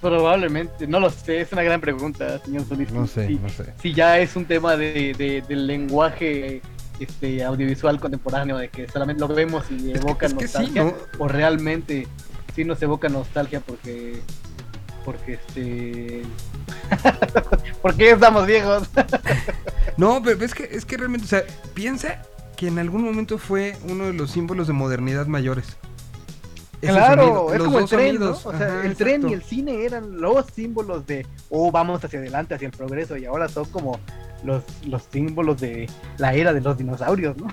probablemente, no lo sé, es una gran pregunta, señor Solís. No sé, Sí, no sé. si ya es un tema de, de- del lenguaje este audiovisual contemporáneo de que solamente lo vemos y Es que- evoca es que sí, nostalgia ¿no? o realmente sí nos evoca nostalgia porque porque este [LAUGHS] porque ya estamos viejos [LAUGHS] No, pero es que, es que realmente, o sea, piensa que en algún momento fue uno de los símbolos de modernidad mayores. Claro sonido, es los como el tren sonidos. ¿no? o sea Ajá, el tren y el cine eran los símbolos de oh vamos hacia adelante hacia el progreso y ahora son como los los símbolos de la era de los dinosaurios no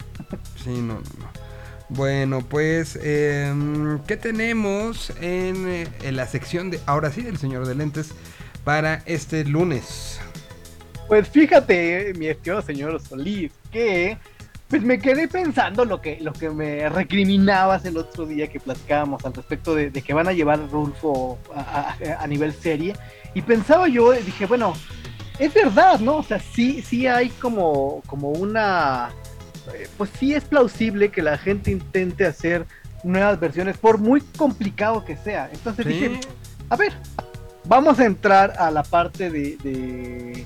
Sí, no, no. Bueno, pues, em, ¿qué tenemos en, eh, en la sección de ahora sí del señor de lentes para este lunes? Pues fíjate, mi estimado señor Solís, que pues me quedé pensando lo que, lo que me recriminabas el otro día que platicábamos al respecto de, que van a llevar Rulfo a, a- nivel serie. Y pensaba yo, dije, bueno, es verdad, ¿no? O sea, sí, sí hay como, como una eh, pues sí es plausible que la gente intente hacer nuevas versiones, por muy complicado que sea. Entonces dije, a ver, vamos a entrar a la parte de,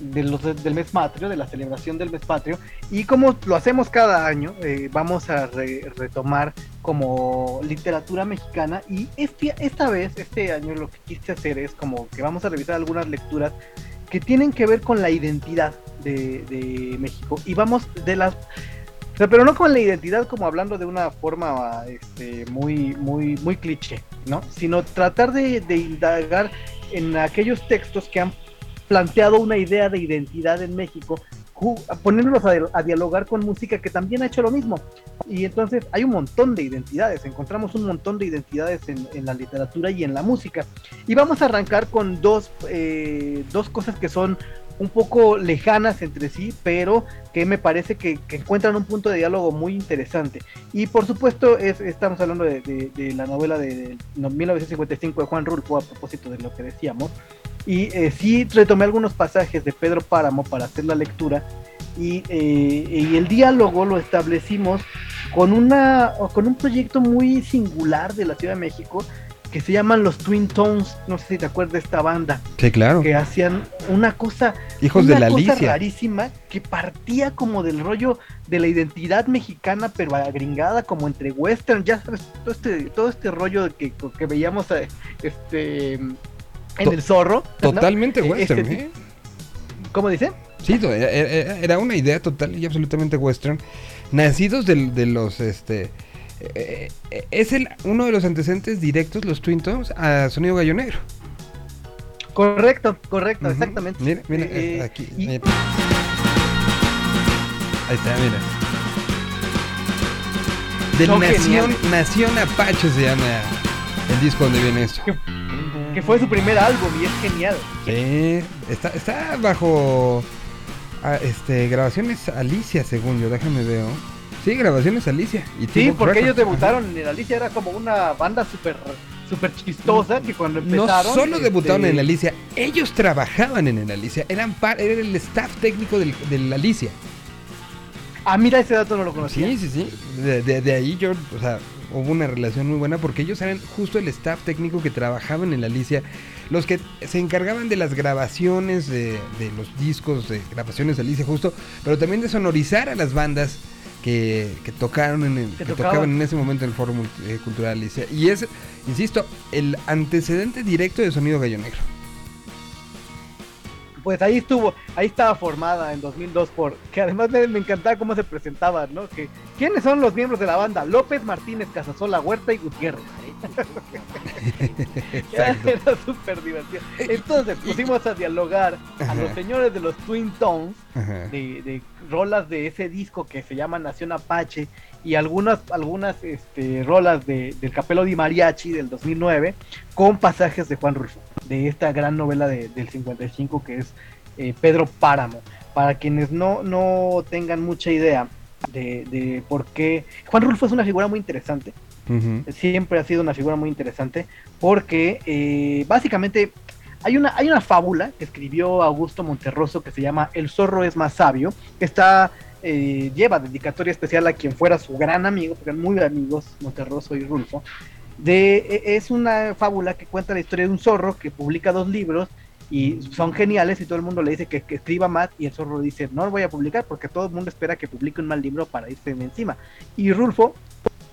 de, los, del mes patrio, de la celebración del mes patrio, y como lo hacemos cada año, eh, vamos a retomar como literatura mexicana, y este, esta vez, este año, lo que quise hacer es como que vamos a revisar algunas lecturas que tienen que ver con la identidad de, de México, y vamos de las pero no con la identidad como hablando de una forma este, muy, muy, muy cliché, ¿no? Sino tratar de, indagar en aquellos textos que han planteado una idea de identidad en México, poniéndolos a, dialogar con música que también ha hecho lo mismo. Y entonces hay un montón de identidades, encontramos un montón de identidades en, la literatura y en la música. Y vamos a arrancar con dos, eh, dos cosas que son un poco lejanas entre sí, pero que me parece que, encuentran un punto de diálogo muy interesante. Y por supuesto, es, estamos hablando de, la novela de, 1955 de Juan Rulfo, a propósito de lo que decíamos. Y eh, sí retomé algunos pasajes de Pedro Páramo para hacer la lectura. Y, eh, y el diálogo lo establecimos con, una, con un proyecto muy singular de la Ciudad de México que se llaman los Twin Tones, no sé si te acuerdas de esta banda. Sí, claro. Que hacían una cosa, Hijos de la cosa rarísima que partía como del rollo de la identidad mexicana, pero agringada como entre western, ya sabes, todo este, todo este rollo que, que veíamos eh, este en el zorro. Totalmente western, este ¿eh? ¿Cómo dice? Sí, era una idea total y absolutamente western. Nacidos de los este eh, eh, es el, uno de los antecedentes directos, los Twin Tones, a Sonido Gallo Negro. Correcto, correcto, exactamente. Mira, mira, eh, aquí. Ahí está, mira. De Nación, Nación Apache se llama el disco donde viene esto. Que, fue su primer álbum y es genial. Sí, está, está bajo ah, este, grabaciones Alicia, según yo, déjame ver. Sí, grabaciones Alicia. Y sí, porque ellos debutaron en Alicia, era como una banda súper super chistosa que cuando empezaron... No solo debutaron en Alicia, ellos trabajaban en el Alicia, eran par, era el staff técnico del, del Alicia. Ah, mira, ese dato no lo conocía. Sí, sí, sí. De, de, ahí yo, o sea, hubo una relación muy buena porque ellos eran justo el staff técnico que trabajaban en la Alicia, los que se encargaban de las grabaciones de, de los discos, de grabaciones de Alicia justo, pero también de sonorizar a las bandas que, tocaron en el, que, tocaban en ese momento en el Foro eh, Cultural Alicia. Y es, insisto, el antecedente directo de Sonido Gallo Negro. Pues ahí estuvo, ahí estaba formada en 2002 por, que además me, encantaba cómo se presentaban, ¿no? Que, ¿Quiénes son los miembros de la banda? López, Martínez, Casasola, Huerta y Gutiérrez. [LAUGHS] Era súper divertido. Entonces pusimos a dialogar a los señores de los Twin Tones, de, rolas de ese disco que se llama Nación Apache, y algunas, algunas este, rolas de, del Capelo di Mariachi del 2009, con pasajes de Juan Rulfo, de esta gran novela del 55 que es eh, Pedro Páramo. Para quienes no, no tengan mucha idea de, de por qué. Juan Rulfo es una figura muy interesante Siempre ha sido una figura muy interesante porque eh, básicamente hay una, hay una fábula que escribió Augusto Monterroso que se llama El zorro es más sabio, que está, eh, lleva dedicatoria especial a quien fuera su gran amigo, porque eran muy amigos Monterroso y Rulfo. E, es una fábula que cuenta la historia de un zorro que publica dos libros y son geniales y todo el mundo le dice que, escriba más y el zorro dice no lo voy a publicar porque todo el mundo espera que publique un mal libro para irse encima y Rulfo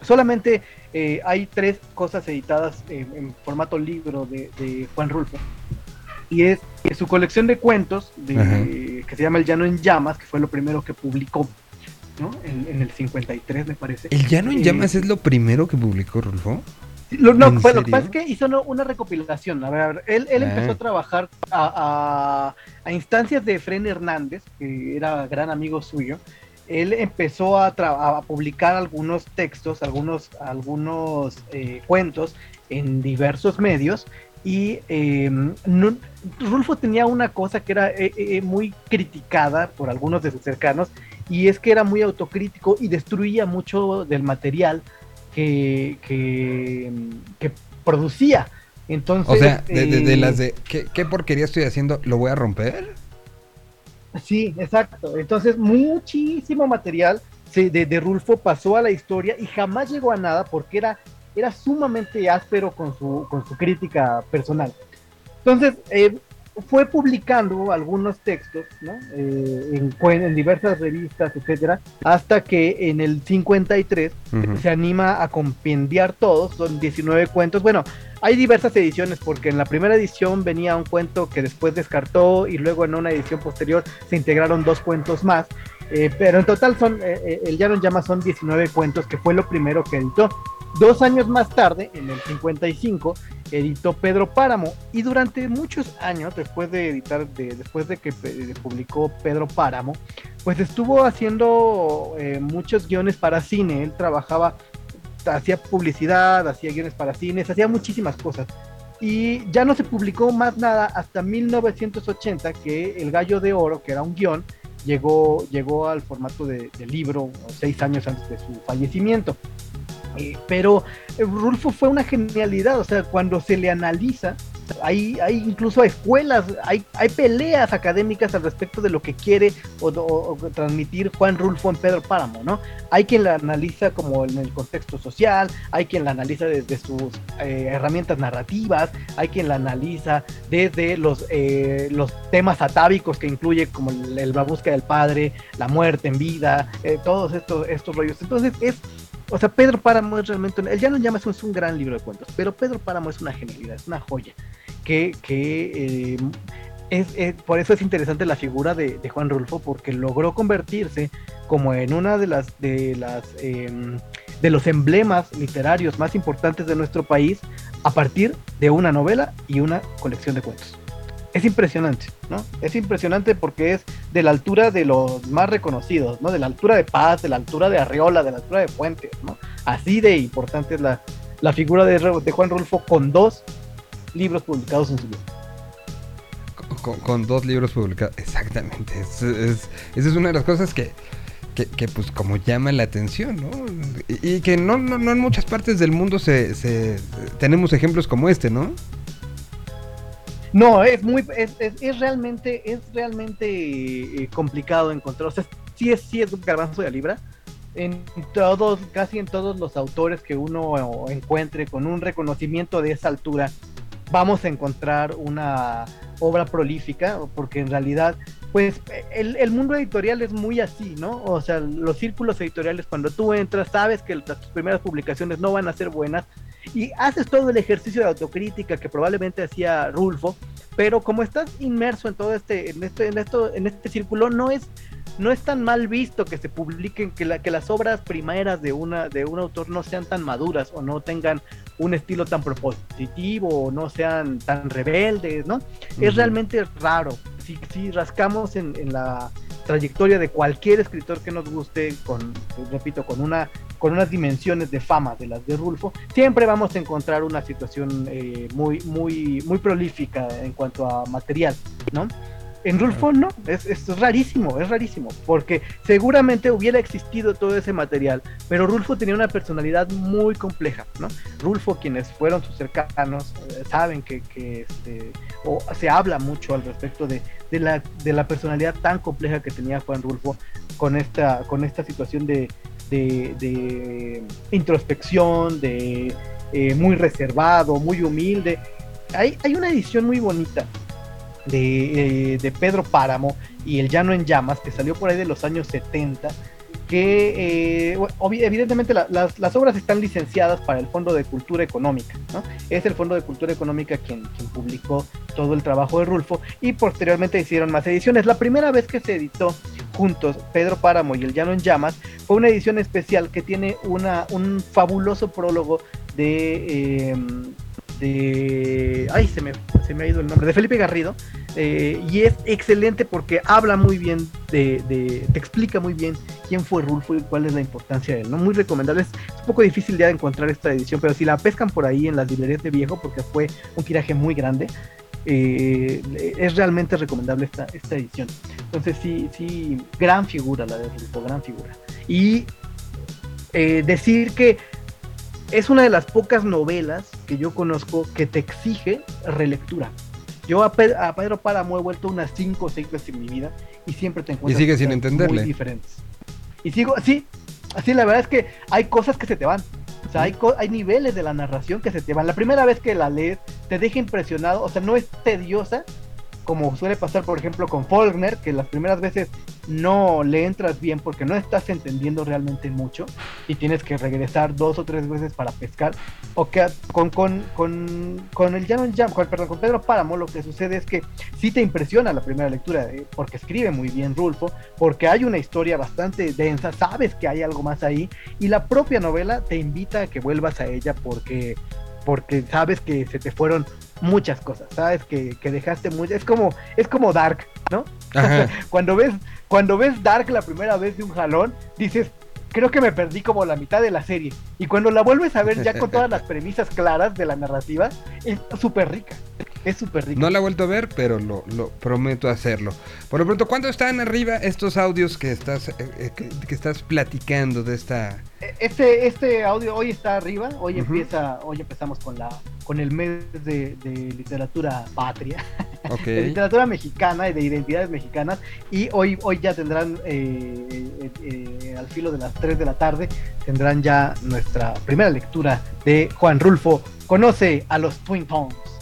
Solamente eh, hay tres cosas editadas en formato libro de, Juan Rulfo. Y es, su colección de cuentos que se llama El Llano en Llamas, que fue lo primero que publicó ¿no? en, el 53, me parece. ¿El Llano en Llamas eh, es lo primero que publicó Rulfo? Lo, no, pues, lo que pasa es que hizo una recopilación. A ver, él, él empezó a ah. trabajar a, a, instancias de Fren Hernández, que era gran amigo suyo, él empezó a, publicar algunos textos, algunos, algunos eh, cuentos en diversos medios y em, Rulfo tenía una cosa que era eh, eh, muy criticada por algunos de sus cercanos y es que era muy autocrítico y destruía mucho del material que, que, producía. Entonces, o sea, de, las de ¿qué, ¿qué porquería estoy haciendo? ¿Lo voy a romper? Sí, exacto. Entonces, muchísimo material de, Rulfo pasó a la historia y jamás llegó a nada porque era, era sumamente áspero con su, con su crítica personal. Entonces, eh, fue publicando algunos textos eh, en, diversas revistas, etcétera, hasta que en el 53 se anima a compendiar todos, son 19 cuentos. Bueno, hay diversas ediciones porque en la primera edición venía un cuento que después descartó y luego en una edición posterior se integraron dos cuentos más. Eh, pero en total son, eh, el Llano Llama son 19 cuentos, que fue lo primero que editó. Dos años más tarde, en el 55, editó Pedro Páramo y durante muchos años después de editar, después de que publicó Pedro Páramo, pues estuvo haciendo eh, muchos guiones para cine. Él trabajaba, hacía publicidad, hacía guiones para cines, hacía muchísimas cosas. Y ya no se publicó más nada hasta 1980 que El Gallo de Oro, que era un guion, llegó, llegó al formato de, libro seis años antes de su fallecimiento. Eh, pero eh, Rulfo fue una genialidad, o sea, cuando se le analiza, hay, hay incluso escuelas, hay, hay peleas académicas al respecto de lo que quiere o, transmitir Juan Rulfo en Pedro Páramo, ¿no? Hay quien la analiza como en el contexto social, hay quien la analiza desde sus eh, herramientas narrativas, hay quien la analiza desde los, los temas atávicos que incluye como la búsqueda del padre, la muerte en vida, todos estos, estos rollos. Entonces es o sea, Pedro Páramo es realmente, él ya no llama es un gran libro de cuentos, pero Pedro Páramo es una genialidad, es una joya, que, que eh, es, por eso es interesante la figura de, Juan Rulfo, porque logró convertirse como en una de las, de las, em, de los emblemas literarios más importantes de nuestro país a partir de una novela y una colección de cuentos es impresionante, ¿no? Es impresionante porque es de la altura de los más reconocidos, ¿no? De la altura de Paz, de la altura de Arreola, de la altura de Fuentes, ¿no? Así de importante es la, figura de, Juan Rulfo con dos libros publicados en su vida. Con, dos libros publicados, exactamente. esa es una de las cosas que, que, pues como llama la atención, ¿no? Y, que no, no, no, en muchas partes del mundo se, se, tenemos ejemplos como este, ¿no? No, es muy, es, es, realmente, es realmente eh, complicado encontrar. O sea, sí es, sí es un garbanzo de libra. En todos, casi en todos los autores que uno encuentre con un reconocimiento de esa altura, vamos a encontrar una obra prolífica, porque en realidad, pues el, el, mundo editorial es muy así, ¿no? O sea, los círculos editoriales, cuando tú entras, sabes que las, primeras publicaciones no van a ser buenas, y haces todo el ejercicio de autocrítica que probablemente hacía Rulfo, pero como estás inmerso en todo este, en este, en esto, en este círculo, no es, no es tan mal visto que se publiquen, que, la, que las obras primeras de una, de un autor no sean tan maduras o no tengan un estilo tan propositivo o no sean tan rebeldes, ¿no? Es realmente raro. Si, si rascamos en, en la trayectoria de cualquier escritor que nos guste, con, repito, con una con unas dimensiones de fama de las de Rulfo, siempre vamos a encontrar una situación eh, muy, muy, muy prolífica en cuanto a material, ¿no? En Rulfo no, es, es, rarísimo, es rarísimo, porque seguramente hubiera existido todo ese material, pero Rulfo tenía una personalidad muy compleja, ¿no? Rulfo, quienes fueron sus cercanos, eh, saben que, que este, o se habla mucho al respecto de, de, la, de la personalidad tan compleja que tenía Juan Rulfo con esta, con esta situación de, de, introspección, de eh, muy reservado, muy humilde. Hay, hay una edición muy bonita eh, de, Pedro Páramo y El Llano en Llamas, que salió por ahí de los años 70, que eh, evidentemente las, obras están licenciadas para el Fondo de Cultura Económica. Es el Fondo de Cultura Económica quien, quien, publicó todo el trabajo de Rulfo y posteriormente hicieron más ediciones. La primera vez que se editó juntos Pedro Páramo y El Llano en Llamas fue una edición especial que tiene una, un fabuloso prólogo de... Eh, de. Ay, se me, se me ha ido el nombre. De Felipe Garrido. Eh, y es excelente porque habla muy bien de, te explica muy bien quién fue Rulfo y cuál es la importancia de él. Muy recomendable. Es, un poco difícil ya de encontrar esta edición, pero si la pescan por ahí en las librerías de viejo, porque fue un tiraje muy grande, eh, es realmente recomendable esta, esta edición. Entonces sí, sí, gran figura la de Rulfo, gran figura. Y eh, decir que es una de las pocas novelas que yo conozco que te exige relectura. Yo a, Pedro Páramo he vuelto unas 5 o 6 veces en mi vida y siempre te encuentro y sigue sin entenderle. muy diferentes. Y sigo, así, así la verdad es que hay cosas que se te van. O sea, hay, hay niveles de la narración que se te van. La primera vez que la lees te deja impresionado, o sea, no es tediosa, como suele pasar, por ejemplo, con Faulkner, que las primeras veces no le entras bien porque no estás entendiendo realmente mucho y tienes que regresar dos o tres veces para pescar. O con, con, con, con el Jam Jam, con, perdón, con Pedro Páramo, lo que sucede es que sí te impresiona la primera lectura, eh, porque escribe muy bien Rulfo, porque hay una historia bastante densa, sabes que hay algo más ahí, y la propia novela te invita a que vuelvas a ella porque porque sabes que se te fueron muchas cosas, sabes que, que dejaste muy, es como, es como Dark, ¿no? [LAUGHS] cuando ves, cuando ves Dark la primera vez de un jalón, dices, creo que me perdí como la mitad de la serie. Y cuando la vuelves a ver ya con todas las [LAUGHS] premisas claras de la narrativa, es súper rica. Es súper rica. No la he vuelto a ver, pero lo, lo, prometo hacerlo. Por lo pronto, ¿cuándo están arriba estos audios que estás, eh, eh, que, estás platicando de esta... E, este, este audio hoy está arriba, hoy empieza, hoy empezamos con la con el mes de, literatura patria, [LAUGHS] de literatura mexicana y de identidades mexicanas. Y hoy, hoy ya tendrán, eh, al filo de las 3 de la tarde, tendrán ya nuestra primera lectura de Juan Rulfo, Conoce a los Twin Tones.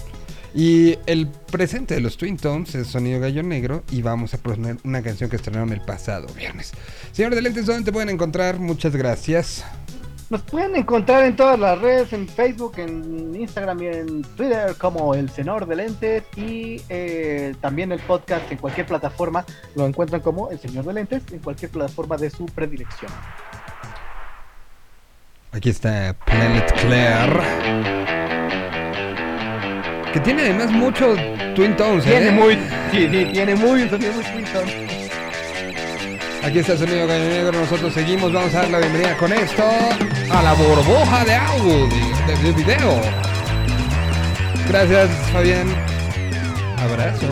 Y el presente de los Twin Tones es Sonido Gallo Negro y vamos a poner una canción que estrenaron el pasado viernes. Señor de Lentes, ¿dónde te pueden encontrar? Muchas gracias. Nos pueden encontrar en todas las redes, en Facebook, en Instagram y en Twitter como El Señor de Lentes y eh, también el podcast en cualquier plataforma lo encuentran como El Señor de Lentes en cualquier plataforma de su predilección. Aquí está Planet Claire que tiene además mucho Twin Tones, ¿eh? Tiene muy, sí, sí, [LAUGHS] tiene muy, sonido muy Twin Tones. Aquí está el sonido Gallo Negro, nosotros seguimos, vamos a dar la bienvenida con esto a la burbuja de audio, de, de video. Gracias, Fabián. Abrazo.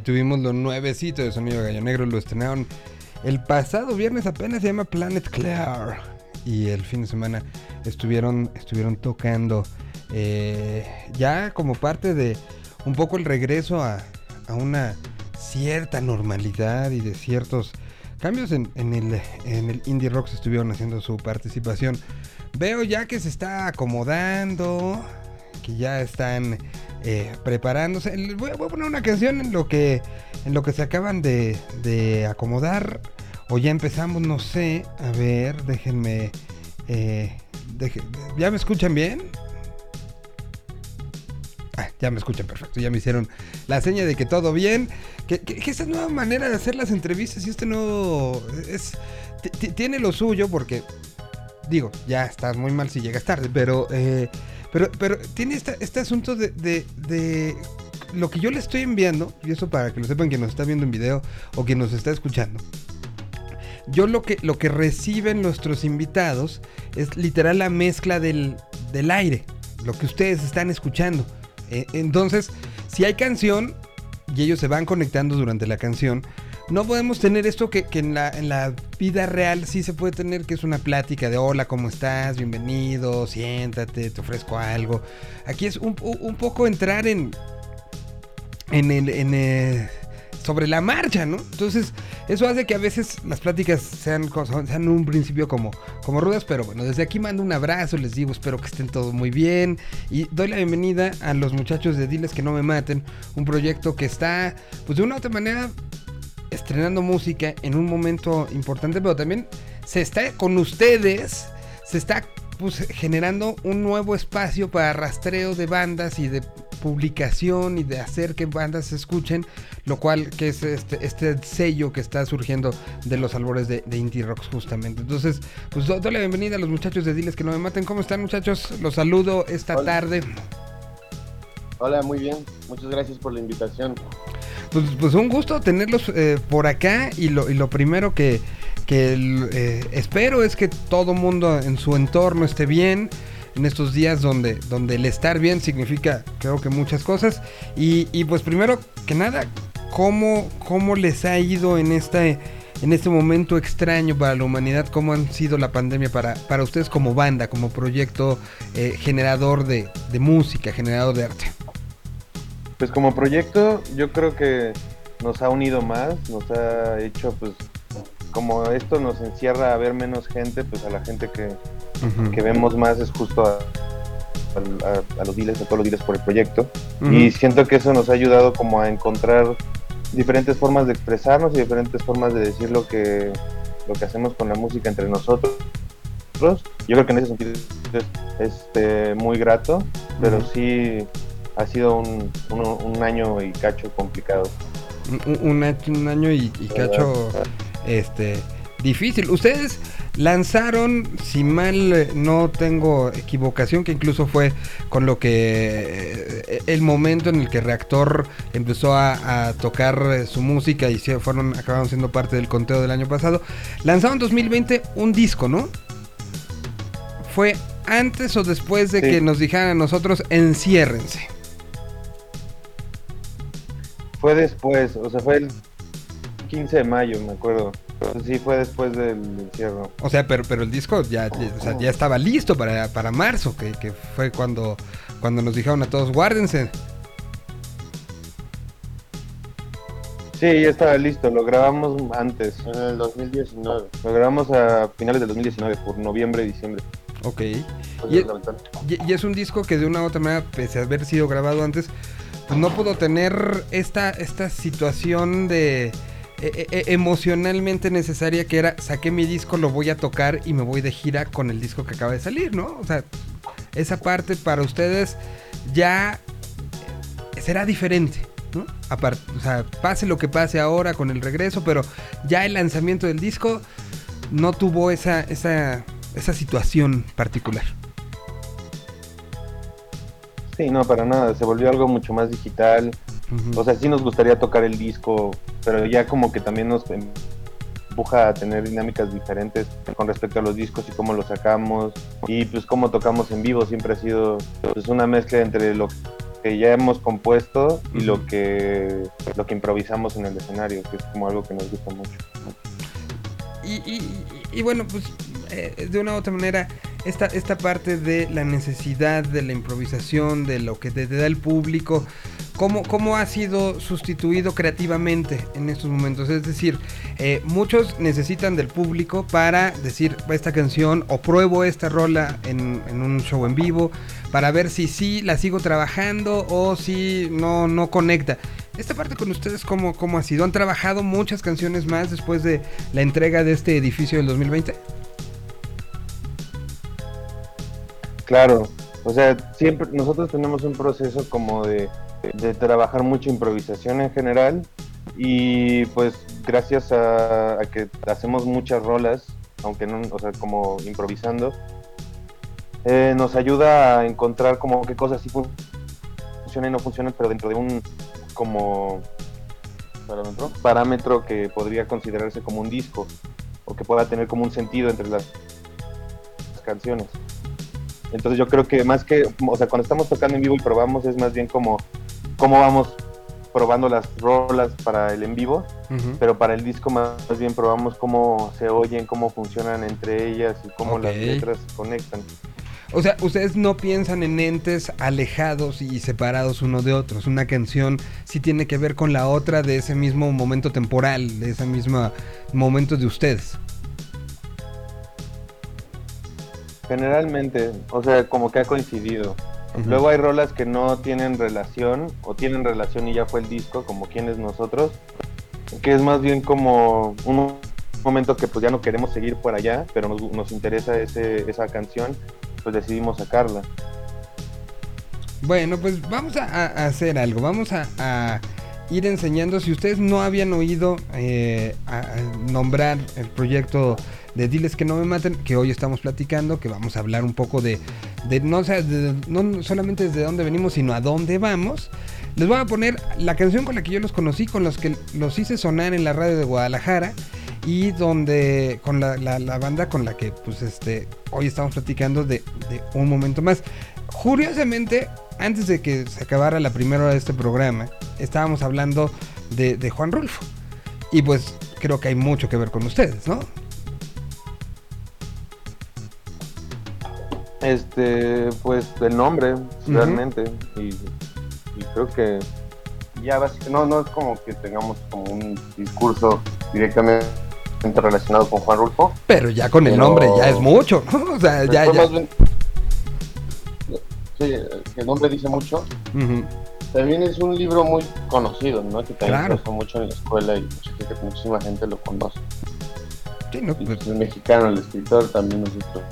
Tuvimos lo nuevecito de Sonido Gallo Negro, lo estrenaron el pasado viernes apenas, se llama Planet Clear. Y el fin de semana estuvieron, estuvieron tocando eh, ya como parte de un poco el regreso a, a una cierta normalidad y de ciertos cambios en, en, el, en el indie rock se estuvieron haciendo su participación. Veo ya que se está acomodando, que ya están eh, preparándose. Voy, a poner una canción en lo que, en lo que se acaban de, de acomodar. O ya empezamos, no sé. A ver, déjenme... Eh, ¿Ya me escuchan bien? Ah, ya me escuchan perfecto. Ya me hicieron la seña de que todo bien. Que, que, que esta nueva manera de hacer las entrevistas y este nuevo... Es, tiene lo suyo porque... Digo, ya estás muy mal si llegas tarde, pero... Eh, pero, pero tiene esta, este asunto de, de, de, lo que yo le estoy enviando, y eso para que lo sepan quien nos está viendo en video o quien nos está escuchando. Yo lo que, lo que reciben nuestros invitados es literal la mezcla del, del aire, lo que ustedes están escuchando. Eh, entonces, si hay canción y ellos se van conectando durante la canción, no podemos tener esto que, que en, la, en, la, vida real sí se puede tener, que es una plática de hola, ¿cómo estás? Bienvenido, siéntate, te ofrezco algo. Aquí es un, un poco entrar en, en el... En el sobre la marcha, ¿no? Entonces, eso hace que a veces las pláticas sean, sean un principio como, como rudas, pero bueno, desde aquí mando un abrazo, les digo, espero que estén todos muy bien y doy la bienvenida a los muchachos de Diles que no me maten, un proyecto que está, pues de una u otra manera, estrenando música en un momento importante, pero también se está con ustedes, se está pues, generando un nuevo espacio para rastreo de bandas y de publicación y de hacer que bandas se escuchen, lo cual que es este, este sello que está surgiendo de los albores de, de Indie Rocks justamente. Entonces, pues doy la bienvenida a los muchachos de Diles que no me maten. ¿Cómo están muchachos? Los saludo esta Hola. tarde. Hola, muy bien. Muchas gracias por la invitación. Pues, pues un gusto tenerlos eh, por acá y lo, y lo primero que, que eh, espero es que todo mundo en su entorno esté bien en estos días donde, donde el estar bien significa creo que muchas cosas y, y pues primero que nada cómo, cómo les ha ido en este en este momento extraño para la humanidad, cómo han sido la pandemia para, para ustedes como banda, como proyecto eh, generador de, de música, generador de arte. Pues como proyecto yo creo que nos ha unido más, nos ha hecho pues como esto nos encierra a ver menos gente, pues a la gente que, uh -huh. que vemos más es justo a, a, a, los dealers, a todos los dealers por el proyecto. Uh -huh. Y siento que eso nos ha ayudado como a encontrar diferentes formas de expresarnos y diferentes formas de decir lo que, lo que hacemos con la música entre nosotros. Yo creo que en ese sentido es este, muy grato, pero uh -huh. sí ha sido un, un, un, año y cacho complicado. Un, año y, y cacho este difícil. Ustedes lanzaron, si mal no tengo equivocación, que incluso fue con lo que eh, el momento en el que Reactor empezó a, a tocar su música y se fueron, acabaron siendo parte del conteo del año pasado. Lanzaron en 2020 un disco, ¿no? Fue antes o después de sí. que nos dijeran a nosotros enciérrense. Fue después, o sea, fue el 15 de mayo, me acuerdo. Sí, fue después del encierro. O sea, pero, pero el disco ya, ya, o sea, ya estaba listo para, para marzo, que, que, fue cuando, cuando nos dijeron a todos, guárdense. Sí, ya estaba listo, lo grabamos antes. En el 2019. Lo grabamos a finales del 2019, por noviembre y diciembre. Ok. Y, y, es un disco que de una u otra manera, pese a haber sido grabado antes, pues no pudo tener esta, esta situación de e e emocionalmente necesaria que era saqué mi disco, lo voy a tocar y me voy de gira con el disco que acaba de salir, ¿no? O sea, esa parte para ustedes ya será diferente, ¿no? O sea, pase lo que pase ahora con el regreso, pero ya el lanzamiento del disco no tuvo esa, esa, esa situación particular. Sí, no, para nada, se volvió algo mucho más digital. Uh -huh. O sea, sí nos gustaría tocar el disco, pero ya como que también nos empuja a tener dinámicas diferentes con respecto a los discos y cómo los sacamos y pues cómo tocamos en vivo siempre ha sido pues una mezcla entre lo que ya hemos compuesto y lo que lo que improvisamos en el escenario, que es como algo que nos gusta mucho. Y, bueno, pues eh, de una u otra manera, esta, esta parte de la necesidad de la improvisación, de lo que te, da el público, ¿cómo, ¿cómo, ha sido sustituido creativamente en estos momentos? Es decir, eh, muchos necesitan del público para decir esta canción o pruebo esta rola en, en, un show en vivo para ver si sí la sigo trabajando o si no, no conecta. Esta parte con ustedes, ¿cómo, ¿cómo ha sido? ¿Han trabajado muchas canciones más después de la entrega de este edificio del 2020? Claro, o sea, siempre nosotros tenemos un proceso como de, trabajar mucha improvisación en general y pues gracias a, que hacemos muchas rolas, aunque no, o sea, como improvisando, eh, nos ayuda a encontrar como qué cosas sí funcionan y no funcionan, pero dentro de un como parámetro que podría considerarse como un disco o que pueda tener como un sentido entre las canciones. Entonces yo creo que más que, o sea, cuando estamos tocando en vivo y probamos es más bien como cómo vamos probando las rolas para el en vivo, pero para el disco más, bien probamos cómo se oyen, cómo funcionan entre ellas y cómo las letras se conectan. O sea, ustedes no piensan en entes alejados y separados uno de otros. Una canción sí tiene que ver con la otra de ese mismo momento temporal, de ese mismo momento de ustedes. Generalmente, o sea, como que ha coincidido. Luego hay rolas que no tienen relación o tienen relación y ya fue el disco, como quienes nosotros, que es más bien como un momento que pues ya no queremos seguir por allá, pero nos, nos interesa ese, esa canción pues decidimos sacarla. Bueno, pues vamos a, hacer algo, vamos a, ir enseñando, si ustedes no habían oído eh, nombrar el proyecto de Diles que no me maten, que hoy estamos platicando, que vamos a hablar un poco de, no, solamente desde dónde venimos, sino a dónde vamos. Les voy a poner la canción con la que yo los conocí, con los que los hice sonar en la radio de Guadalajara y donde con la, banda con la que pues este hoy estamos platicando de, un momento más. Curiosamente, antes de que se acabara la primera hora de este programa, estábamos hablando de, Juan Rulfo. Y pues creo que hay mucho que ver con ustedes, ¿no? Este, pues el nombre, realmente. y, creo que ya no, no es como que tengamos como un discurso directamente relacionado con Juan Rulfo. Pero ya con el nombre ya es mucho, [LAUGHS] O sea, ya, ya. sí, el nombre dice mucho. También es un libro muy conocido, ¿no? Que también claro. se mucho en la escuela y muchísima gente lo conoce. Sí, no, pues... El mexicano, el escritor, también nosotros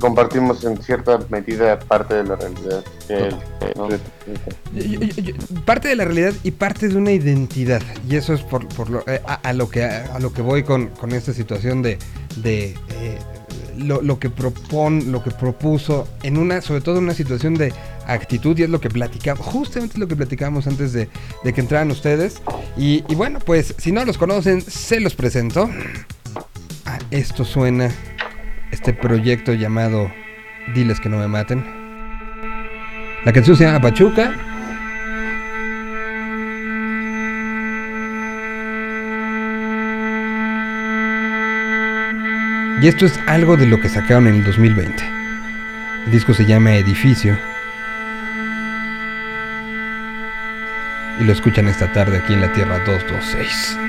compartimos en cierta medida parte de la realidad. parte de la realidad y parte de una identidad. Y eso es por, por lo, eh, a, lo que, a, lo que voy con, con esta situación de, de eh, lo, lo, que propone, lo que propuso en una, sobre todo en una situación de actitud y es lo que platicamos, justamente lo que platicamos antes de, de que entraran ustedes. Y, y, bueno, pues si no los conocen, se los presento. Ah, esto suena este proyecto llamado Diles que no me maten. La canción se llama Pachuca. Y esto es algo de lo que sacaron en el 2020. El disco se llama Edificio. Y lo escuchan esta tarde aquí en la Tierra 226.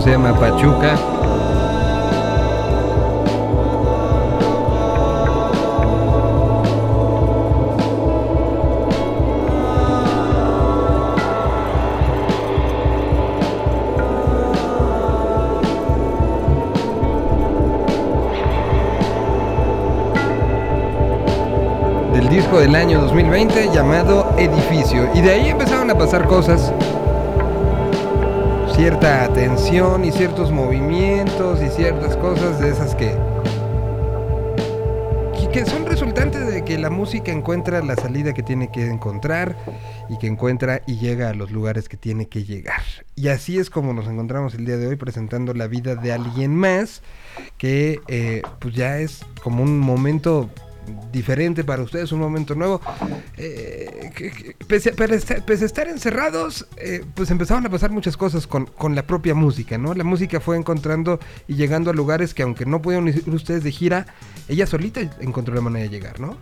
Se llama Pachuca. del disco del año 2020 llamado Edificio. Y de ahí empezaron a pasar cosas. Cierta atención y ciertos movimientos y ciertas cosas de esas que, que- son resultantes de que la música encuentra la salida que tiene que encontrar y que encuentra y llega a los lugares que tiene que llegar. Y así es como nos encontramos el día de hoy presentando la vida de alguien más que eh, pues ya es como un momento diferente para ustedes, un momento nuevo. Eh, pese, a- estar- encerrados, eh, pues empezaron a pasar muchas cosas con, con la propia música, ¿no? La música fue encontrando y llegando a lugares que aunque no pudieron ir ustedes de gira, ella solita encontró la manera de llegar, ¿no?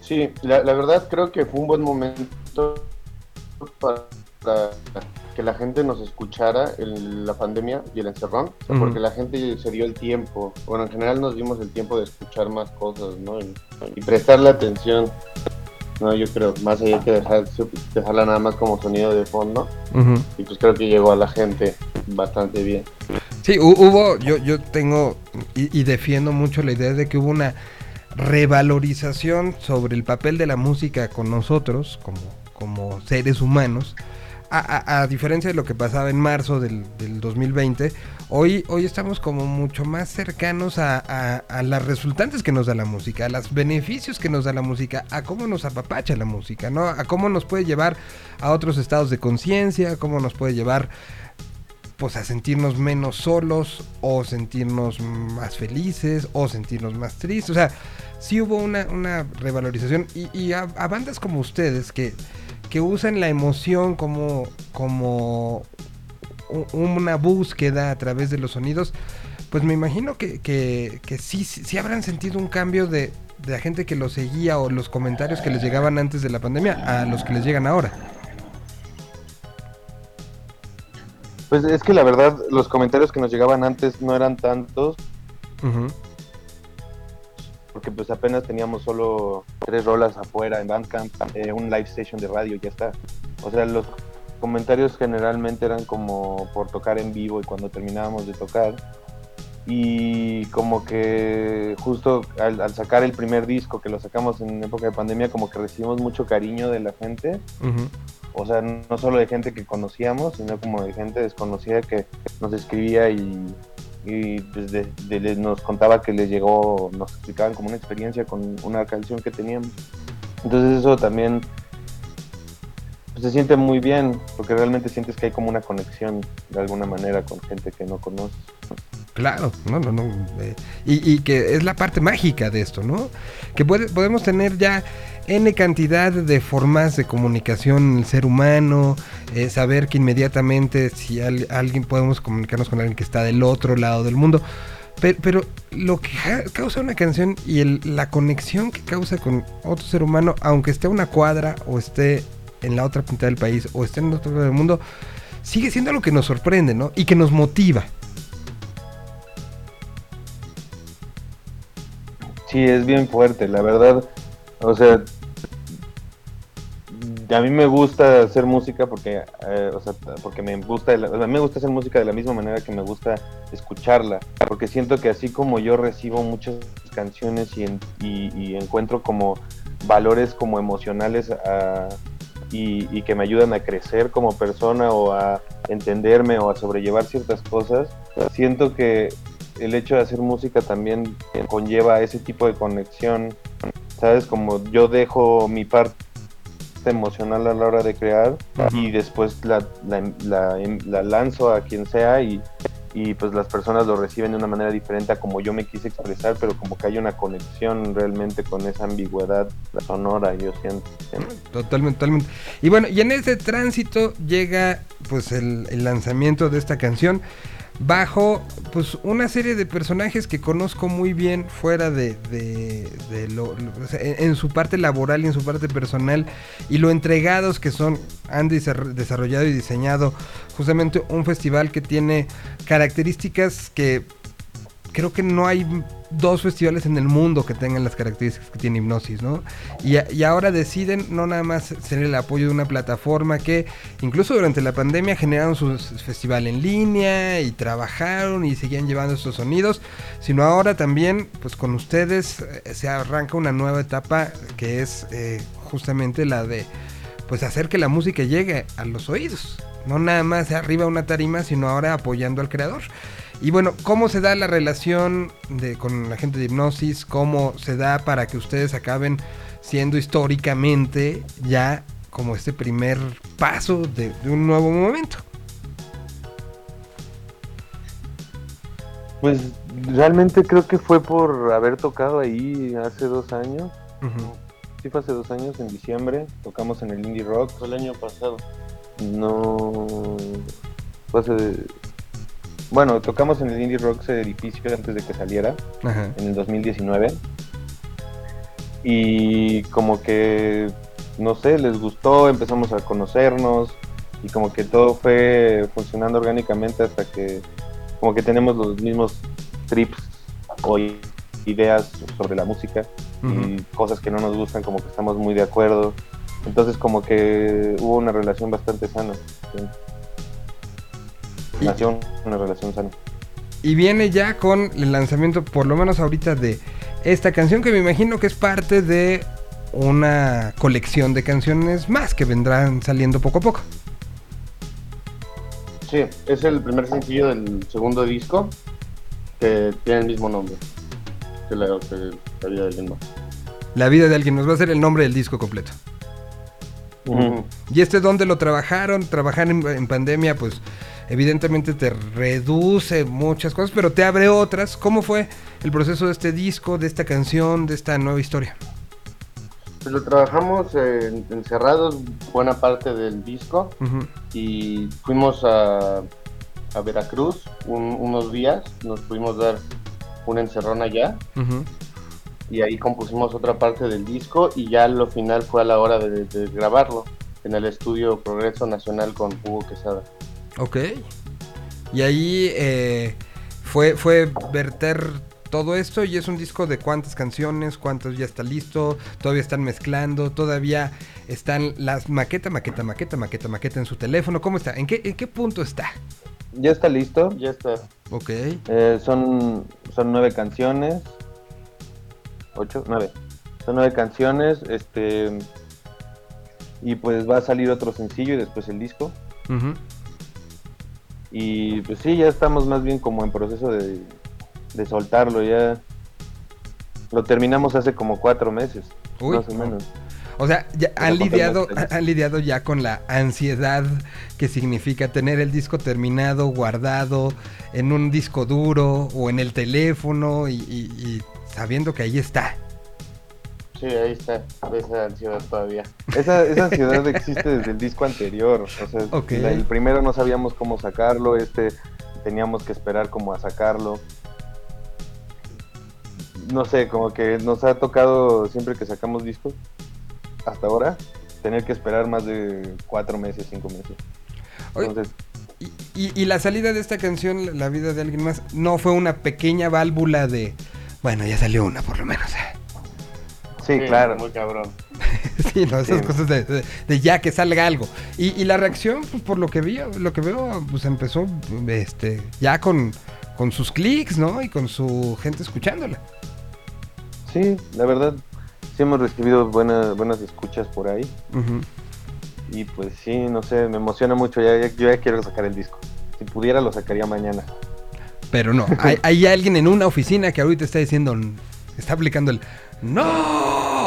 Sí, la verdad creo que fue un buen momento para que la gente nos escuchara en la pandemia y el encerrón, o sea, Ujú. porque la gente se dio el tiempo, bueno, en general nos dimos el tiempo de escuchar más cosas, ¿no? Y, y prestarle atención, ¿no? Yo creo, más allá que dejar, dejarla nada más como sonido de fondo, Ujú. y pues creo que llegó a la gente bastante bien. Sí, hu- hubo, yo, yo tengo y, y defiendo mucho la idea de que hubo una revalorización sobre el papel de la música con nosotros como, como seres humanos. A, a- a diferencia de lo que pasaba en marzo del, del 2020, hoy, hoy estamos como mucho más cercanos a, a- a las resultantes que nos da la música, a los beneficios que nos da la música, a cómo nos apapacha la música, ¿no? A cómo nos puede llevar a otros estados de conciencia, cómo nos puede llevar pues a sentirnos menos solos o sentirnos más felices o sentirnos más tristes. O sea, sí hubo una, una revalorización y, y a, a bandas como ustedes que, que usan la emoción como, como una búsqueda a través de los sonidos, pues me imagino que, que, que sí, sí, habrán sentido un cambio de, de la gente que los seguía o los comentarios que les llegaban antes de la pandemia a los que les llegan ahora. Pues es que la verdad, los comentarios que nos llegaban antes no eran tantos. Porque pues apenas teníamos solo tres rolas afuera en Bandcamp, eh, un live station de radio y ya está. O sea, los comentarios generalmente eran como por tocar en vivo y cuando terminábamos de tocar. Y como que justo al, al sacar el primer disco, que lo sacamos en época de pandemia, como que recibimos mucho cariño de la gente. Ujú. O sea, no solo de gente que conocíamos, sino como de gente desconocida que nos escribía y, y pues de- de- nos contaba que les llegó, nos explicaban como una experiencia con una canción que teníamos. Entonces eso también pues, se siente muy bien, porque realmente sientes que hay como una conexión de alguna manera con gente que no conoces. Claro, no, no, no. eh, y, y que es la parte mágica de esto, ¿no? Que puede- podemos tener ya N cantidad de formas de comunicación en el ser humano, eh, saber que inmediatamente si al- alguien podemos comunicarnos con alguien que está del otro lado del mundo. Pero, lo que causa una canción y el- la conexión que causa con otro ser humano, aunque esté a una cuadra o esté en la otra punta del país o esté en otro lado del mundo, sigue siendo lo que nos sorprende, ¿no? Y que nos motiva. Sí, es bien fuerte, la verdad. O sea, a mí me gusta hacer música porque, eh, o sea, porque me gusta, la- o sea, me gusta hacer música de la misma manera que me gusta escucharla, porque siento que así como yo recibo muchas canciones y, en- y- y encuentro como valores como emocionales a- y, y que me ayudan a crecer como persona o a entenderme o a sobrellevar ciertas cosas, siento que el hecho de hacer música también conlleva ese tipo de conexión, ¿sabes? Como yo dejo mi parte emocional a la hora de crear y después la, la- la- la lanzo a quien sea y, y pues las personas lo reciben de una manera diferente a como yo me quise expresar, pero como que hay una conexión realmente con esa ambigüedad sonora, yo siento. Totalmente, totalmente. Y bueno, y en ese tránsito llega pues el, el lanzamiento de esta canción bajo pues una serie de personajes que conozco muy bien fuera de, de- de lo, en su parte laboral y en su parte personal y lo entregados que son han desarrollado y diseñado justamente un festival que tiene características que creo que no hay dos festivales en el mundo que tengan las características que tiene Hipnosis, ¿no? Y, ahora deciden no nada más ser el apoyo de una plataforma que incluso durante la pandemia generaron su festival en línea y trabajaron y seguían llevando estos sonidos, sino ahora también, pues con ustedes eh, se arranca una nueva etapa que es eh, justamente la de pues hacer que la música llegue a los oídos. No nada más arriba una tarima, sino ahora apoyando al creador. Y bueno, ¿cómo se da la relación de, con la gente de hipnosis? ¿Cómo se da para que ustedes acaben siendo históricamente ya como este primer paso de, un nuevo momento? Pues realmente creo que fue por haber tocado ahí hace dos años. Sí, fue hace dos años, en diciembre. Tocamos en el Indie Rock. el año pasado. No. Fue hace bueno, tocamos en el Indie Rocks edificio antes de que saliera, en el 2019. Y como que, no sé, les gustó, empezamos a conocernos y como que todo fue funcionando orgánicamente hasta que como que tenemos los mismos trips o ideas sobre la música y cosas que no nos gustan, como que estamos muy de acuerdo. Entonces como que hubo una relación bastante sana una relación sana. Y viene ya con el lanzamiento, por lo menos ahorita, de esta canción que me imagino que es parte de una colección de canciones más que vendrán saliendo poco a poco. Sí, es el primer sencillo del segundo disco que tiene el mismo nombre que la, vida de alguien más. La vida de alguien nos va a ser el nombre del disco completo. ¿Y este dónde lo trabajaron? Trabajar en pandemia, pues evidentemente te reduce muchas cosas, pero te abre otras. ¿Cómo fue el proceso de este disco, de esta canción, de esta nueva historia? Pues lo trabajamos encerrados buena parte del disco y fuimos a, Veracruz unos días, nos pudimos dar un encerrón allá y ahí compusimos otra parte del disco y ya lo final fue a la hora de grabarlo en el estudio Progreso Nacional con Hugo Quesada. Ok. Y ahí eh, fue, fue verter todo esto y es un disco de cuántas canciones, cuántos ya está listo, todavía están mezclando, todavía están las maqueta, maqueta, maqueta, maqueta, maqueta en su teléfono. ¿Cómo está? ¿En qué, en qué punto está? Ya está listo. Ya está. Ok. Eh, son, son nueve canciones. ¿Ocho? Nueve. Son nueve canciones. Este. Y pues va a salir otro sencillo y después el disco. Y pues sí, ya estamos más bien como en proceso de, soltarlo, ya lo terminamos hace como cuatro meses, más o menos. O sea, ya han lidiado, han lidiado ya con la ansiedad que significa tener el disco terminado, guardado en un disco duro o en el teléfono y sabiendo que ahí está. Sí, ahí está, esa ansiedad todavía. Esa, esa ansiedad existe desde el disco anterior. O sea, el primero no sabíamos cómo sacarlo, este teníamos que esperar como a sacarlo. No sé, como que nos ha tocado siempre que sacamos discos, hasta ahora, tener que esperar más de cuatro meses, cinco meses. Entonces, y, y, la salida de esta canción, La vida de alguien más, no fue una pequeña válvula de, bueno, ya salió una por lo menos. ¿eh? Sí, claro. Muy cabrón. [LAUGHS] sí, no, esas cosas de, ya que salga algo. Y, la reacción, pues por lo que vi, lo que veo, pues empezó este, ya con, con sus clics, ¿no? Y con su gente escuchándola. Sí, la verdad, sí hemos recibido buenas, buenas escuchas por ahí. Y pues sí, no sé, me emociona mucho. Ya, yo ya quiero sacar el disco. Si pudiera, lo sacaría mañana. Pero no, hay, hay alguien en una oficina que ahorita está diciendo, está aplicando el ¡No!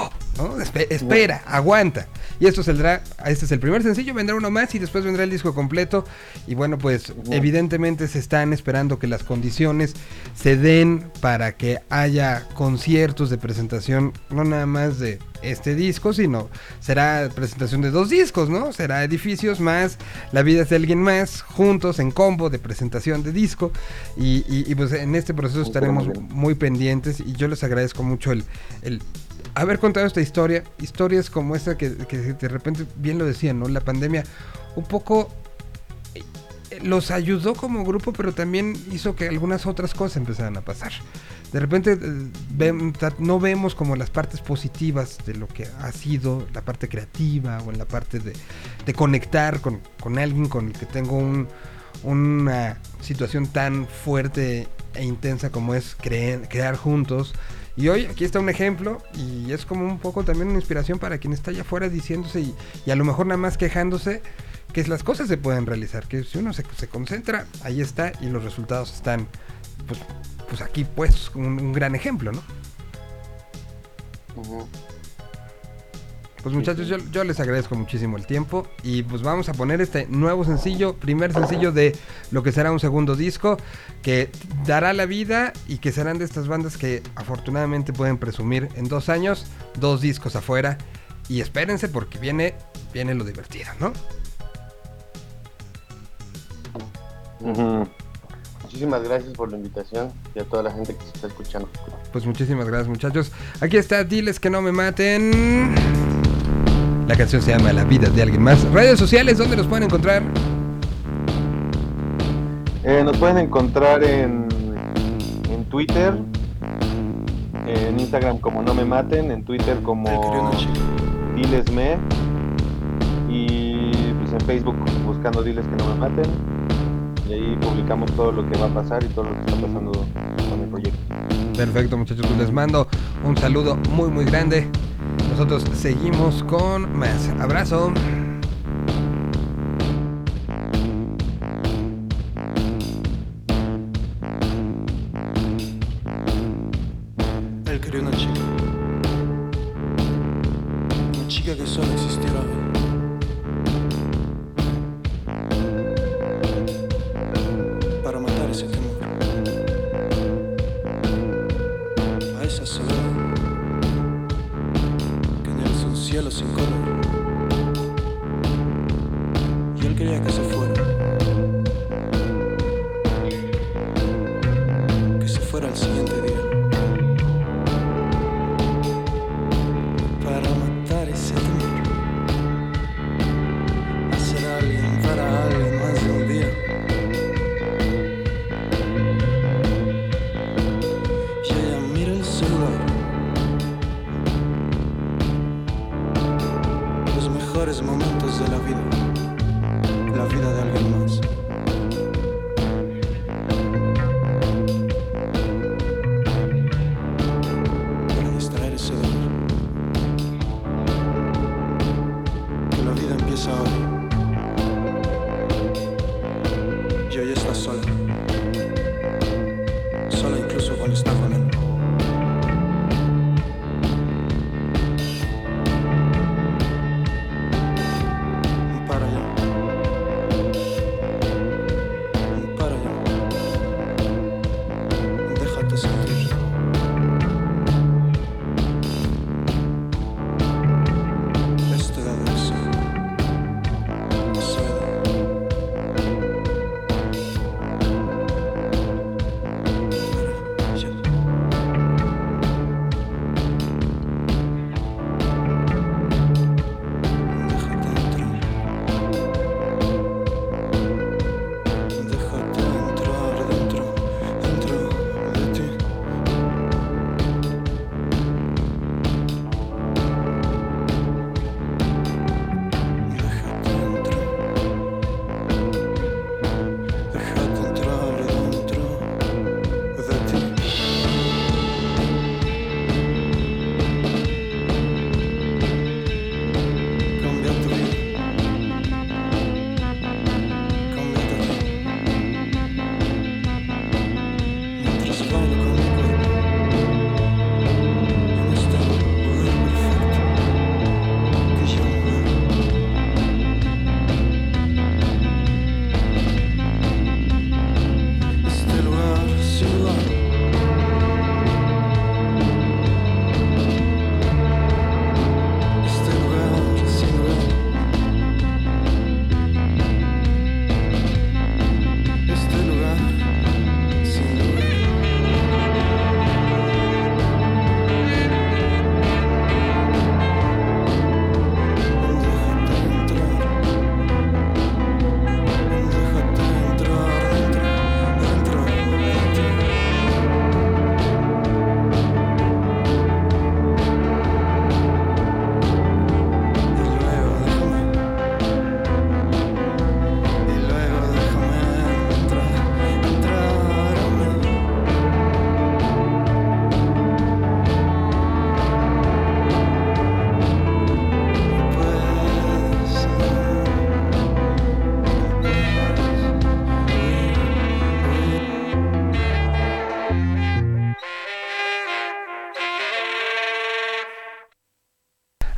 Espera, aguanta. Y esto saldrá, este es el primer sencillo, vendrá uno más y después vendrá el disco completo. Y bueno, pues evidentemente se están esperando que las condiciones se den para que haya conciertos de presentación, no nada más de este disco, sino será presentación de dos discos, ¿no? Será edificios más La vida es de alguien más, juntos en combo de presentación de disco. Y, pues en este proceso estaremos muy pendientes y yo les agradezco mucho el haber contado esta historia, historias como esta que, que de repente, bien lo decían, ¿no? La pandemia un poco eh, los ayudó como grupo, pero también hizo que algunas otras cosas empezaran a pasar. De repente eh, no vemos como las partes positivas de lo que ha sido la parte creativa o en la parte de, de conectar con, con alguien con el que tengo un- una situación tan fuerte e intensa como es creer- crear juntos. Y hoy aquí está un ejemplo y es como un poco también una inspiración para quien está allá afuera diciéndose y, a lo mejor nada más quejándose que las cosas se pueden realizar, que si uno se, se concentra, ahí está y los resultados están pues, pues aquí pues un, un gran ejemplo, ¿no? Pues muchachos, yo, yo les agradezco muchísimo el tiempo y pues vamos a poner este nuevo sencillo, primer sencillo de lo que será un segundo disco que dará la vida y que serán de estas bandas que afortunadamente pueden presumir en dos años, dos discos afuera y espérense porque viene, viene lo divertido, ¿no? Muchísimas gracias por la invitación y a toda la gente que se está escuchando. Pues muchísimas gracias muchachos. Aquí está, diles que no me maten. La canción se llama La vida de alguien más. Redes sociales, ¿dónde los pueden encontrar? Eh, nos pueden encontrar en, en Twitter, en Instagram como No Me Maten, en Twitter como Dilesme y pues en Facebook buscando Diles que no me maten. Y ahí publicamos todo lo que va a pasar y todo lo que está pasando con el proyecto. Perfecto, muchachos, pues les mando un saludo muy, muy grande. Nosotros seguimos con más. Abrazo.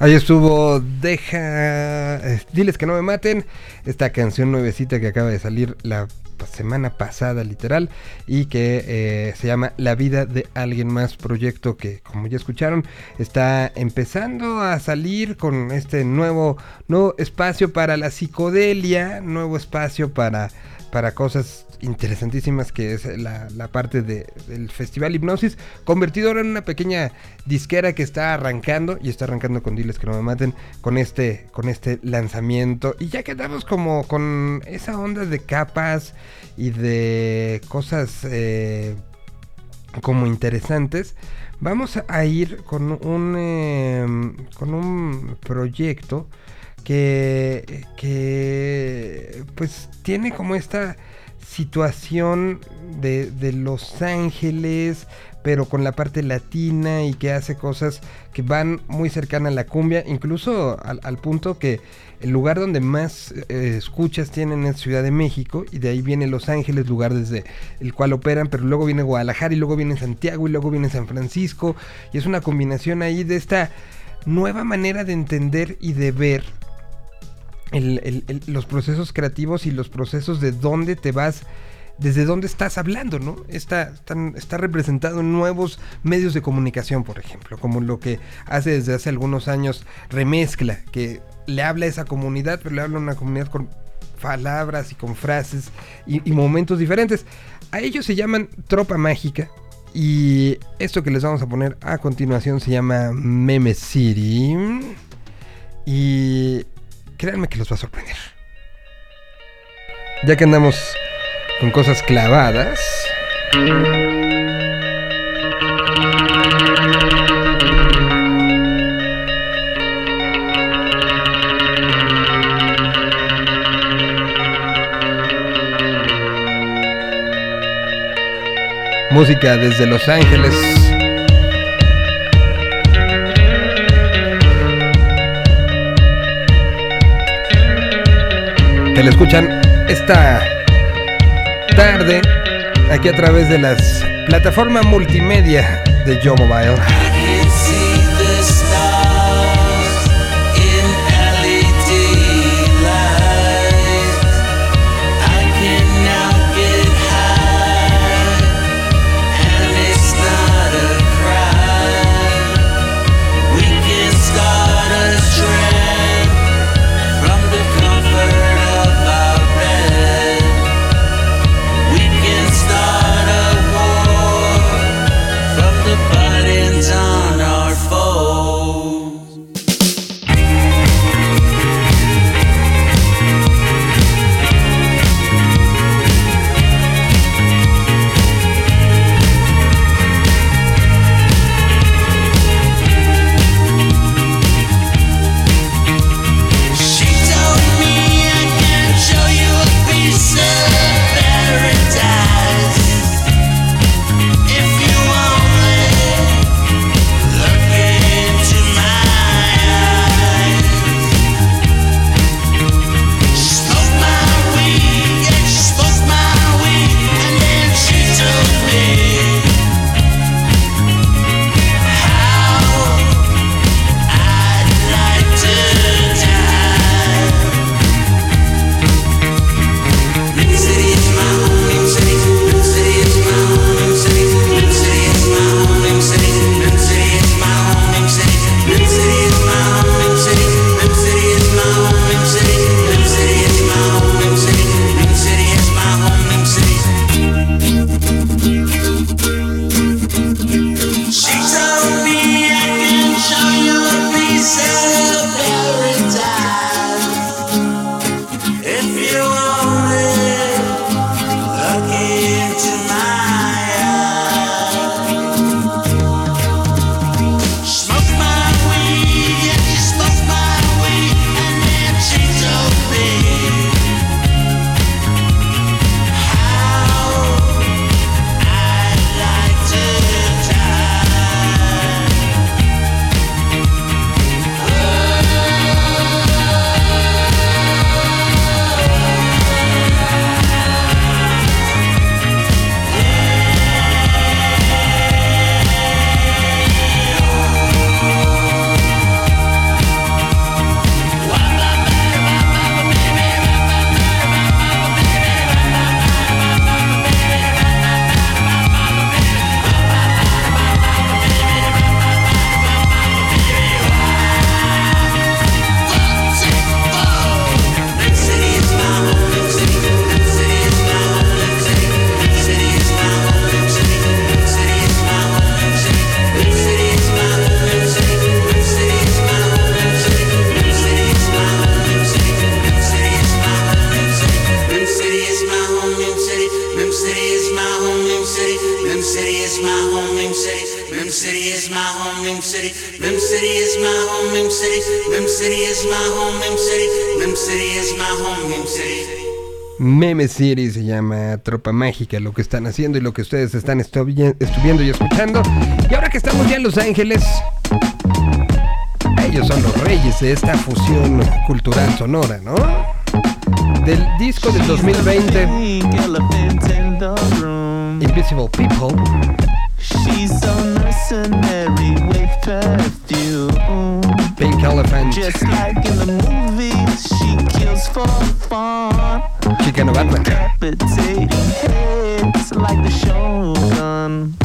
Ahí estuvo Deja. Eh, diles que no me maten. Esta canción nuevecita que acaba de salir la semana pasada, literal. Y que eh, se llama La vida de alguien más. Proyecto que, como ya escucharon, está empezando a salir con este nuevo, nuevo espacio para la psicodelia. Nuevo espacio para, para cosas interesantísimas que es la, parte del Festival Hipnosis, convertido ahora en una pequeña disquera que está arrancando y está arrancando con Diles que no me maten con este, con este lanzamiento. Y ya quedamos como con esa onda de capas y de cosas eh, como interesantes. Vamos a ir con un, em, con un proyecto que, que pues tiene como esta situación de, Los Ángeles, pero con la parte latina y que hace cosas que van muy cercanas a la cumbia, incluso al, punto que el lugar donde más eh, escuchas tienen es Ciudad de México y de ahí viene Los Ángeles, lugar desde el cual operan, pero luego viene Guadalajara y luego viene Santiago y luego viene San Francisco y es una combinación ahí de esta nueva manera de entender y de ver los procesos creativos y los procesos de dónde te vas, desde dónde estás hablando, ¿no? Está, está, representado en nuevos medios de comunicación, por ejemplo, como lo que hace desde hace algunos años Remezcla, que le habla a esa comunidad, pero le habla a una comunidad con palabras y con frases y, y momentos diferentes. A ellos se llaman Tropa Mágica. Y esto que les vamos a poner a continuación se llama Meme City. Y créanme que los va a sorprender. Ya que andamos con cosas clavadas. Música desde Los Ángeles. Que le escuchan esta tarde aquí a través de las plataformas multimedia de Yo. City se llama Tropa Mágica, lo que están haciendo y lo que ustedes están estuviendo y escuchando. Y ahora que estamos ya en Los Ángeles, ellos son los reyes de esta fusión cultural sonora, ¿no? Del disco del 2020, Invisible People. She's so mercenary with perfume. Pink Elephant. Just like in the movies, she kills for fun. Chica Batman. Decapitating heads like the Shogun.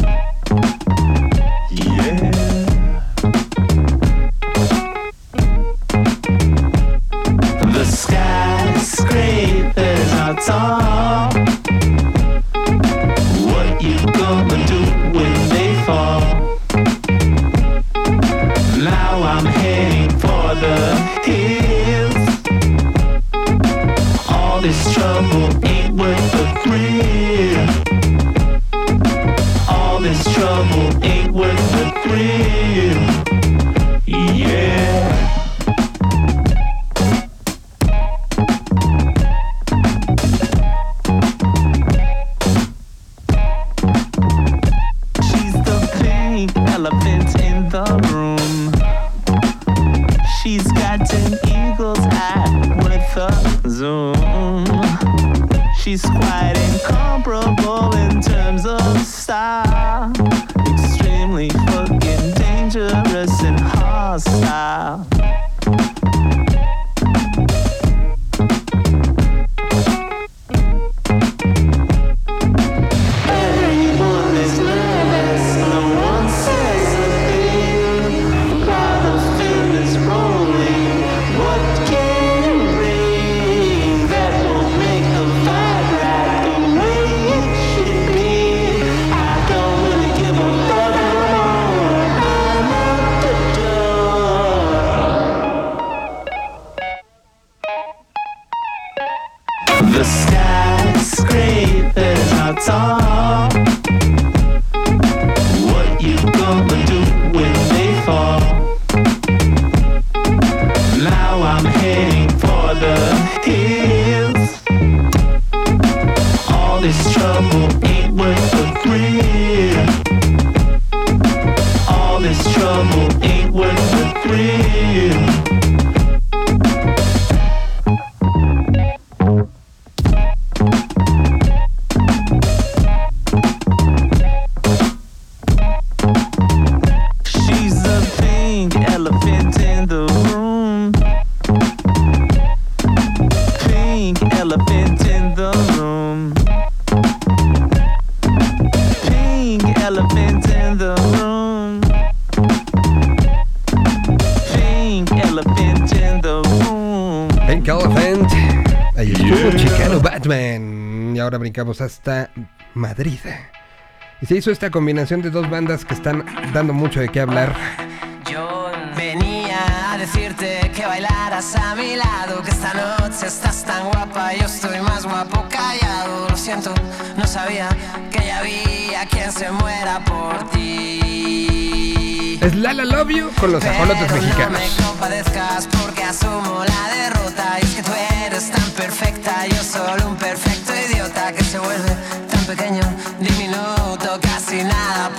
Brincamos hasta Madrid. Y se hizo esta combinación de dos bandas que están dando mucho de qué hablar. Yo venía a decirte que bailaras a mi lado, que esta noche estás tan guapa, yo estoy más guapo callado. Lo siento, no sabía que ya había quien se muera por ti. Es Lala Love You con los ajolotes mexicanos. No me compadezcas porque asumo la derrota. Y es que tú eres tan perfecta, yo solo un perfecto se vuelve tan pequeño, diminuto, casi nada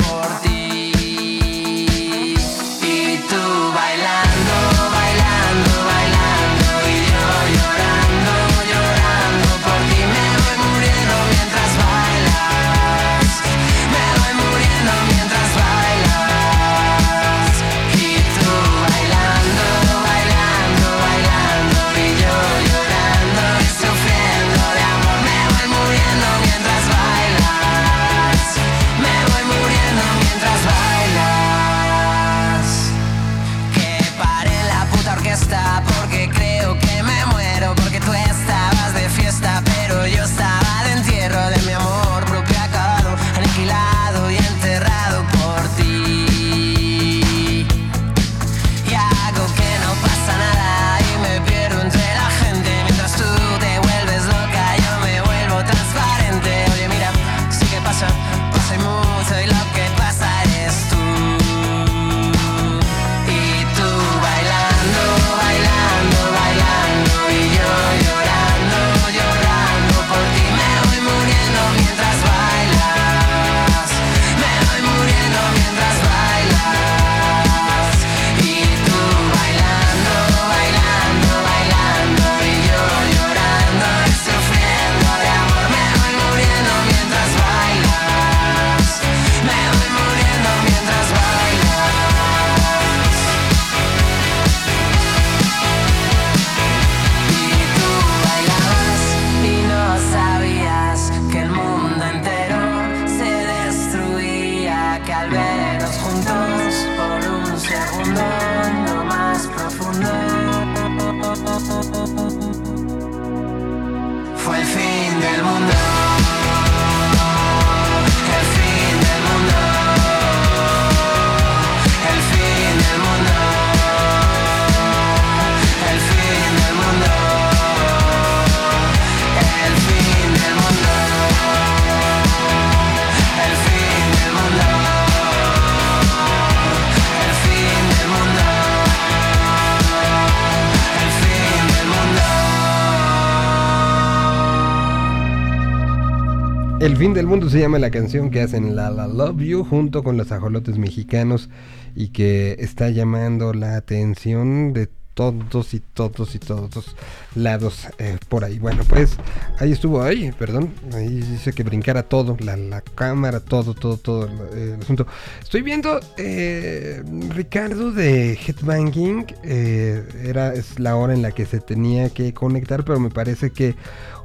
fin del mundo se llama la canción que hacen La La Love You junto con los ajolotes mexicanos y que está llamando la atención de todos y todos y todos lados eh, por ahí. Bueno, pues ahí estuvo, ay, perdón, ahí dice que brincara todo, la, la cámara, todo, todo, todo el asunto. Estoy viendo, eh, Ricardo de Headbanging, eh, era, es la hora en la que se tenía que conectar, pero me parece que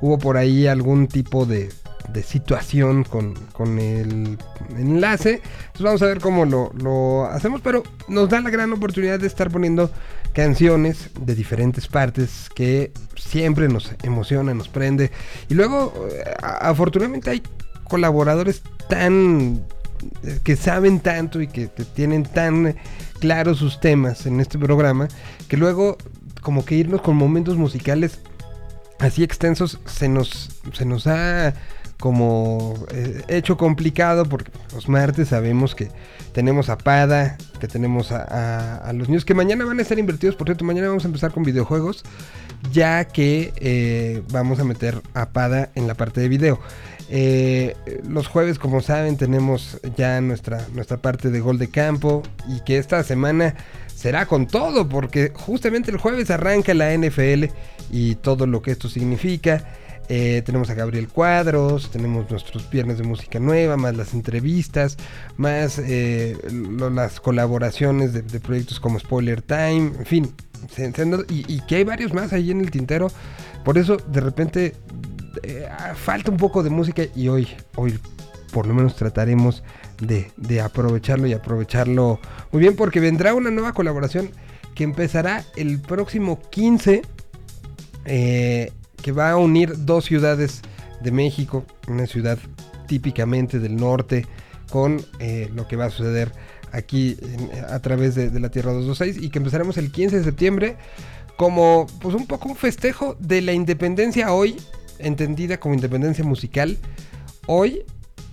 hubo por ahí algún tipo de de situación con, con el enlace. Entonces vamos a ver cómo lo, lo hacemos, pero nos da la gran oportunidad de estar poniendo canciones de diferentes partes que siempre nos emociona, nos prende. Y luego, eh, afortunadamente hay colaboradores tan eh, que saben tanto y que, que tienen tan claros sus temas en este programa, que luego como que irnos con momentos musicales así extensos se nos, se nos ha como eh, hecho complicado porque los martes sabemos que tenemos a Pada, que tenemos a, los niños que mañana van a estar invertidos, por cierto, mañana vamos a empezar con videojuegos, ya que eh, vamos a meter a Pada en la parte de video. Eh, los jueves, como saben, tenemos ya nuestra, nuestra parte de gol de campo y que esta semana será con todo, porque justamente el jueves arranca la NFL y todo lo que esto significa. Eh, tenemos a Gabriel Cuadros, tenemos nuestros viernes de música nueva, más las entrevistas, más eh, las colaboraciones de, proyectos como Spoiler Time, en fin, y que hay varios más ahí en el tintero. Por eso de repente eh, ah, falta un poco de música y hoy, hoy por lo menos trataremos de, de aprovecharlo y aprovecharlo muy bien porque vendrá una nueva colaboración que empezará el próximo 15 eh, que va a unir dos ciudades de México, una ciudad típicamente del norte, con eh, lo que va a suceder aquí a través de, de la Tierra 226 y que empezaremos el 15 de septiembre como pues un poco un festejo de la independencia hoy, entendida como independencia musical. Hoy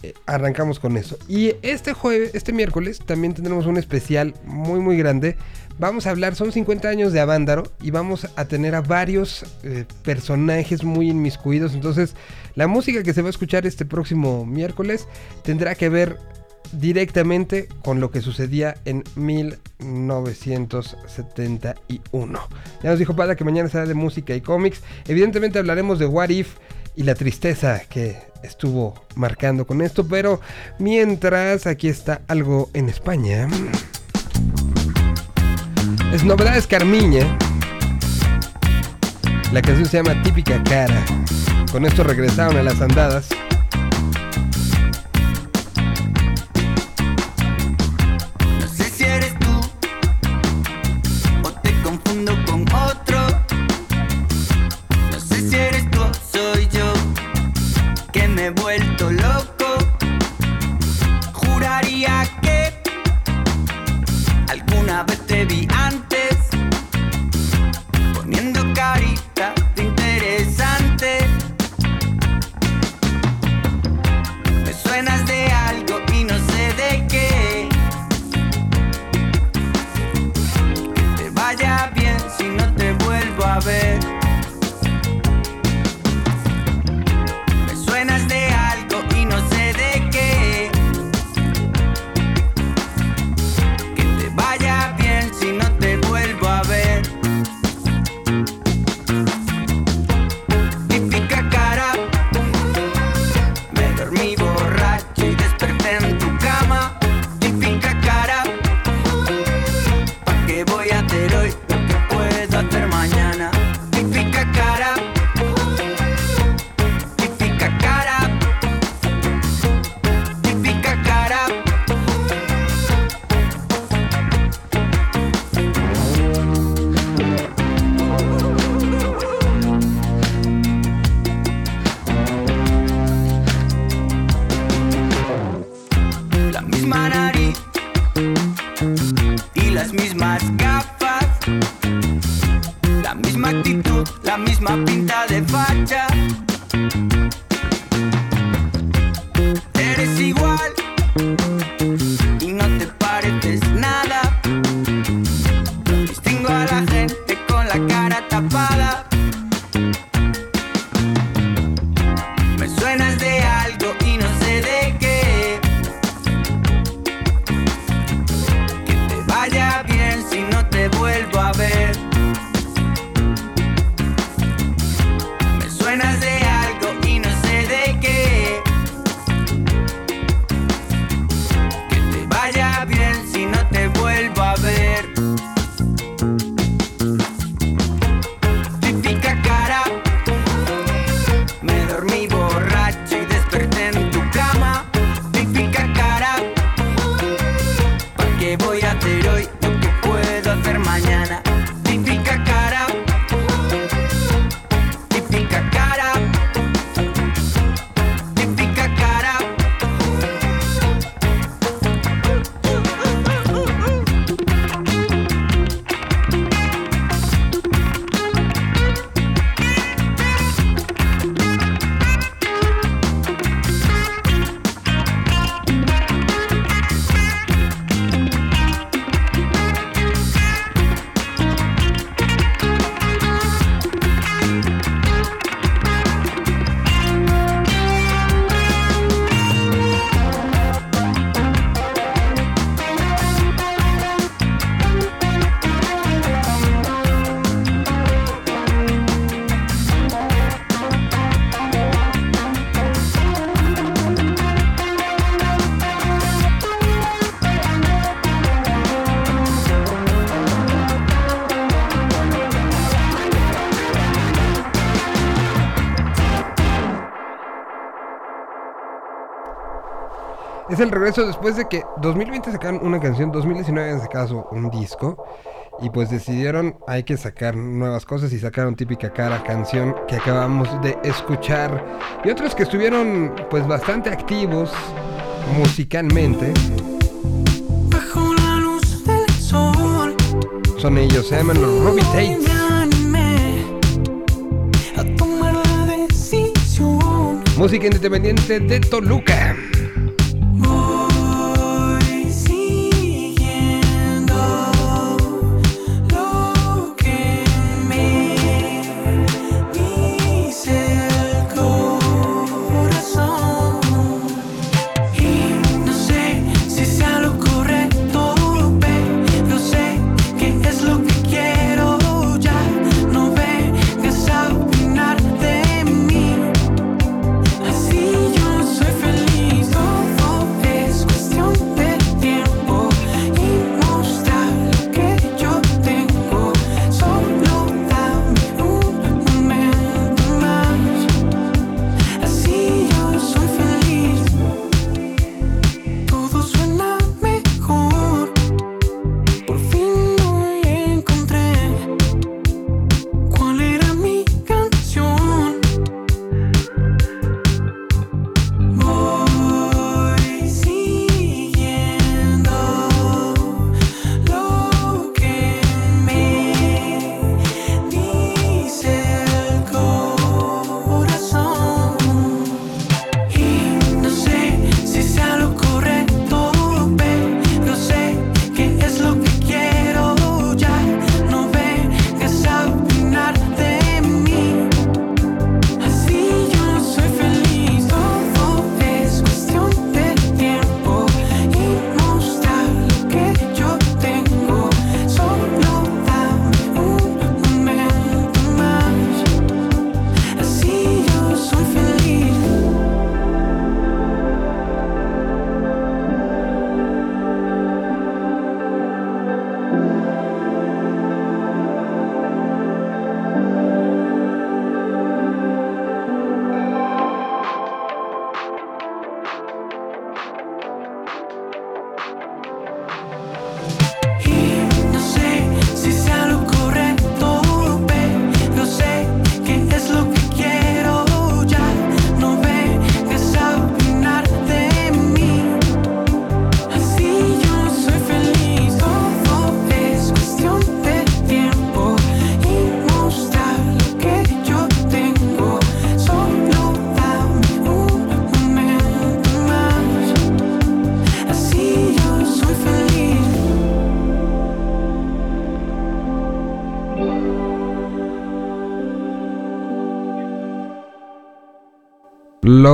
eh, arrancamos con eso. Y este jueves, este miércoles, también tendremos un especial muy muy grande. Vamos a hablar, son 50 años de Avándaro y vamos a tener a varios eh, personajes muy inmiscuidos. Entonces, la música que se va a escuchar este próximo miércoles tendrá que ver directamente con lo que sucedía en 1971. Ya nos dijo Pada que mañana será de música y cómics. Evidentemente hablaremos de What If y la tristeza que estuvo marcando con esto, pero mientras aquí está algo en España. Es Novedades Carmiña. La canción se llama Típica Cara. Con esto regresaron a las andadas. No sé si eres Es el regreso después de que 2020 sacaron una canción, 2019 en este caso un disco. Y pues decidieron, hay que sacar nuevas cosas y sacaron típica cara canción que acabamos de escuchar. Y otros que estuvieron pues bastante activos musicalmente. Bajo la luz del sol. Son ellos, se llaman los Robbie Tates. Música independiente de Toluca.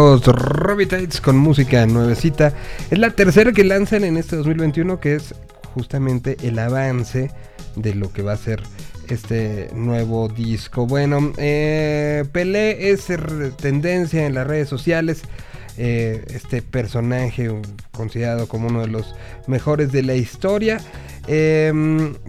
Los Robitites con música nuevecita. Es la tercera que lanzan en este 2021, que es justamente el avance de lo que va a ser este nuevo disco. Bueno, eh, Pelé es tendencia en las redes sociales. Eh, este personaje considerado como uno de los mejores de la historia. Eh,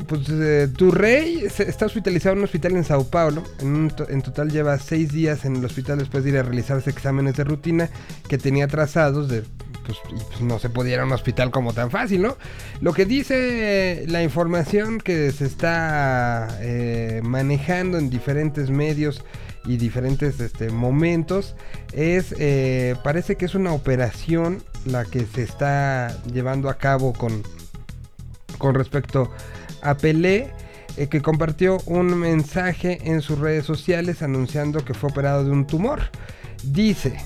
pues eh, tu rey se- está hospitalizado en un hospital en Sao Paulo. En, total lleva seis días en el hospital después de ir a realizarse exámenes de rutina que tenía trazados de pues, pues, no se podía ir a un hospital como tan fácil, ¿no? Lo que dice la información que se está eh, manejando en diferentes medios y diferentes este, momentos es, eh, parece que es una operación la que se está llevando a cabo con, con respecto a Pelé, eh, que compartió un mensaje en sus redes sociales anunciando que fue operado de un tumor. Dice,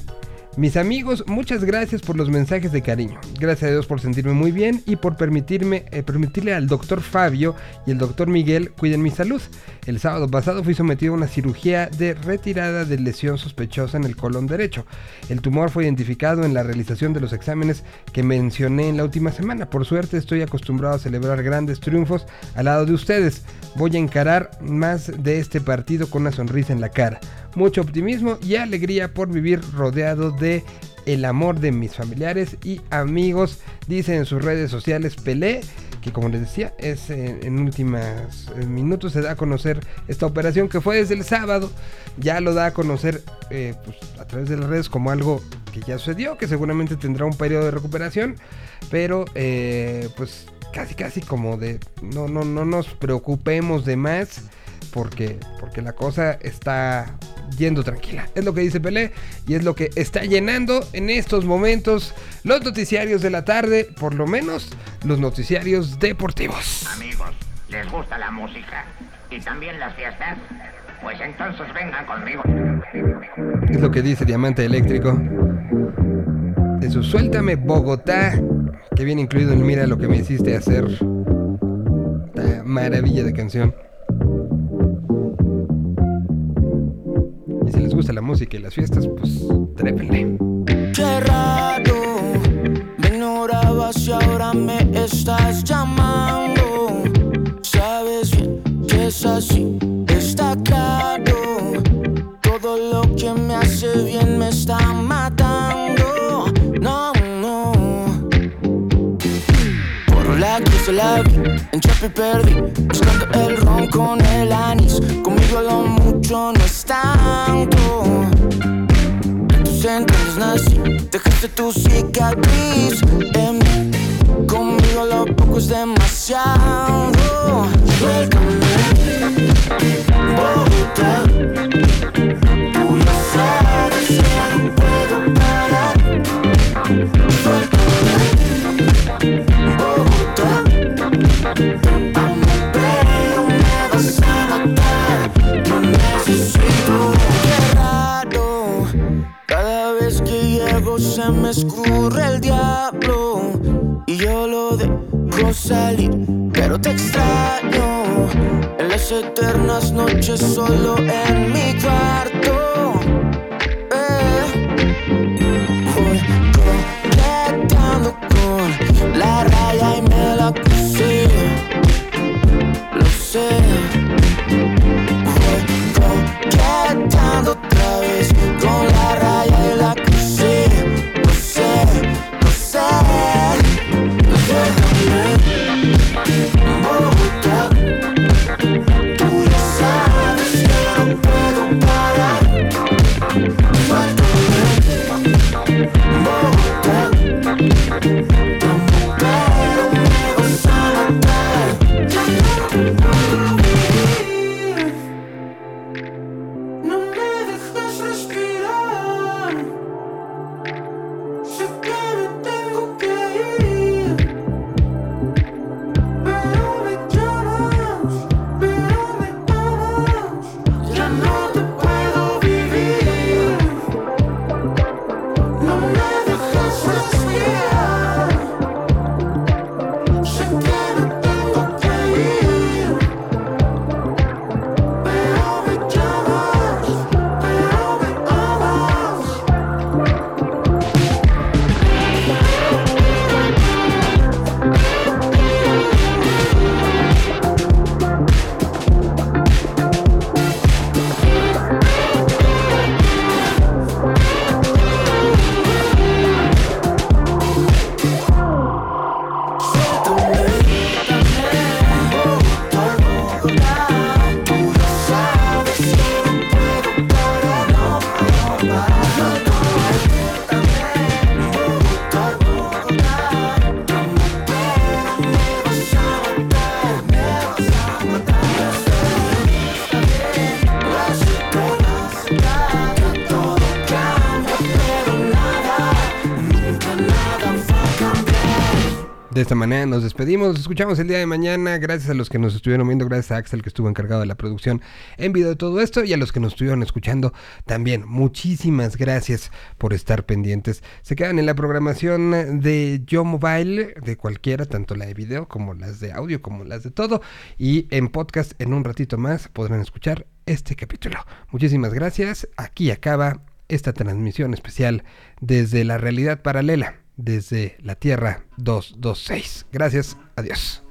mis amigos, muchas gracias por los mensajes de cariño. Gracias a Dios por sentirme muy bien y por permitirme, eh, permitirle al doctor Fabio y el doctor Miguel cuiden mi salud. El sábado pasado fui sometido a una cirugía de retirada de lesión sospechosa en el colon derecho. El tumor fue identificado en la realización de los exámenes que mencioné en la última semana. Por suerte estoy acostumbrado a celebrar grandes triunfos al lado de ustedes. Voy a encarar más de este partido con una sonrisa en la cara. Mucho optimismo y alegría por vivir rodeado de el amor de mis familiares y amigos, dice en sus redes sociales Pelé, que como les decía, es en últimos minutos se da a conocer esta operación que fue desde el sábado, ya lo da a conocer eh, pues, a través de las redes como algo que ya sucedió, que seguramente tendrá un periodo de recuperación, pero eh, pues casi casi como de no, no, no nos preocupemos de más porque, porque la cosa está yendo tranquila. Es lo que dice Pelé y es lo que está llenando en estos momentos los noticiarios de la tarde, por lo menos los noticiarios deportivos. Amigos, ¿les gusta la música? ¿Y también las fiestas? Pues entonces vengan conmigo. Es lo que dice Diamante Eléctrico. De su Suéltame Bogotá, que viene incluido en Mira lo que me hiciste hacer. Esta maravilla de canción. Si les gusta la música y las fiestas, pues trépenle. Qué raro, me ignorabas y ahora me estás llamando. Sabes bien que es así, está claro. Todo lo que me hace bien me está matando. Chapi perdí, buscando el ron con el anís. Conmigo lo mucho no es tanto. En tus entrañas nací, dejaste tu cicatriz en mí. Conmigo lo poco es demasiado. Suéltame, Bogotá. Salir, pero te extraño en las eternas noches solo en mi cuarto. Nos despedimos, escuchamos el día de mañana. Gracias a los que nos estuvieron viendo, gracias a Axel que estuvo encargado de la producción en video de todo esto y a los que nos estuvieron escuchando también. Muchísimas gracias por estar pendientes. Se quedan en la programación de Yo Mobile, de cualquiera, tanto la de video como las de audio, como las de todo. Y en podcast en un ratito más podrán escuchar este capítulo. Muchísimas gracias. Aquí acaba esta transmisión especial desde la realidad paralela desde la Tierra 226. Gracias, adiós.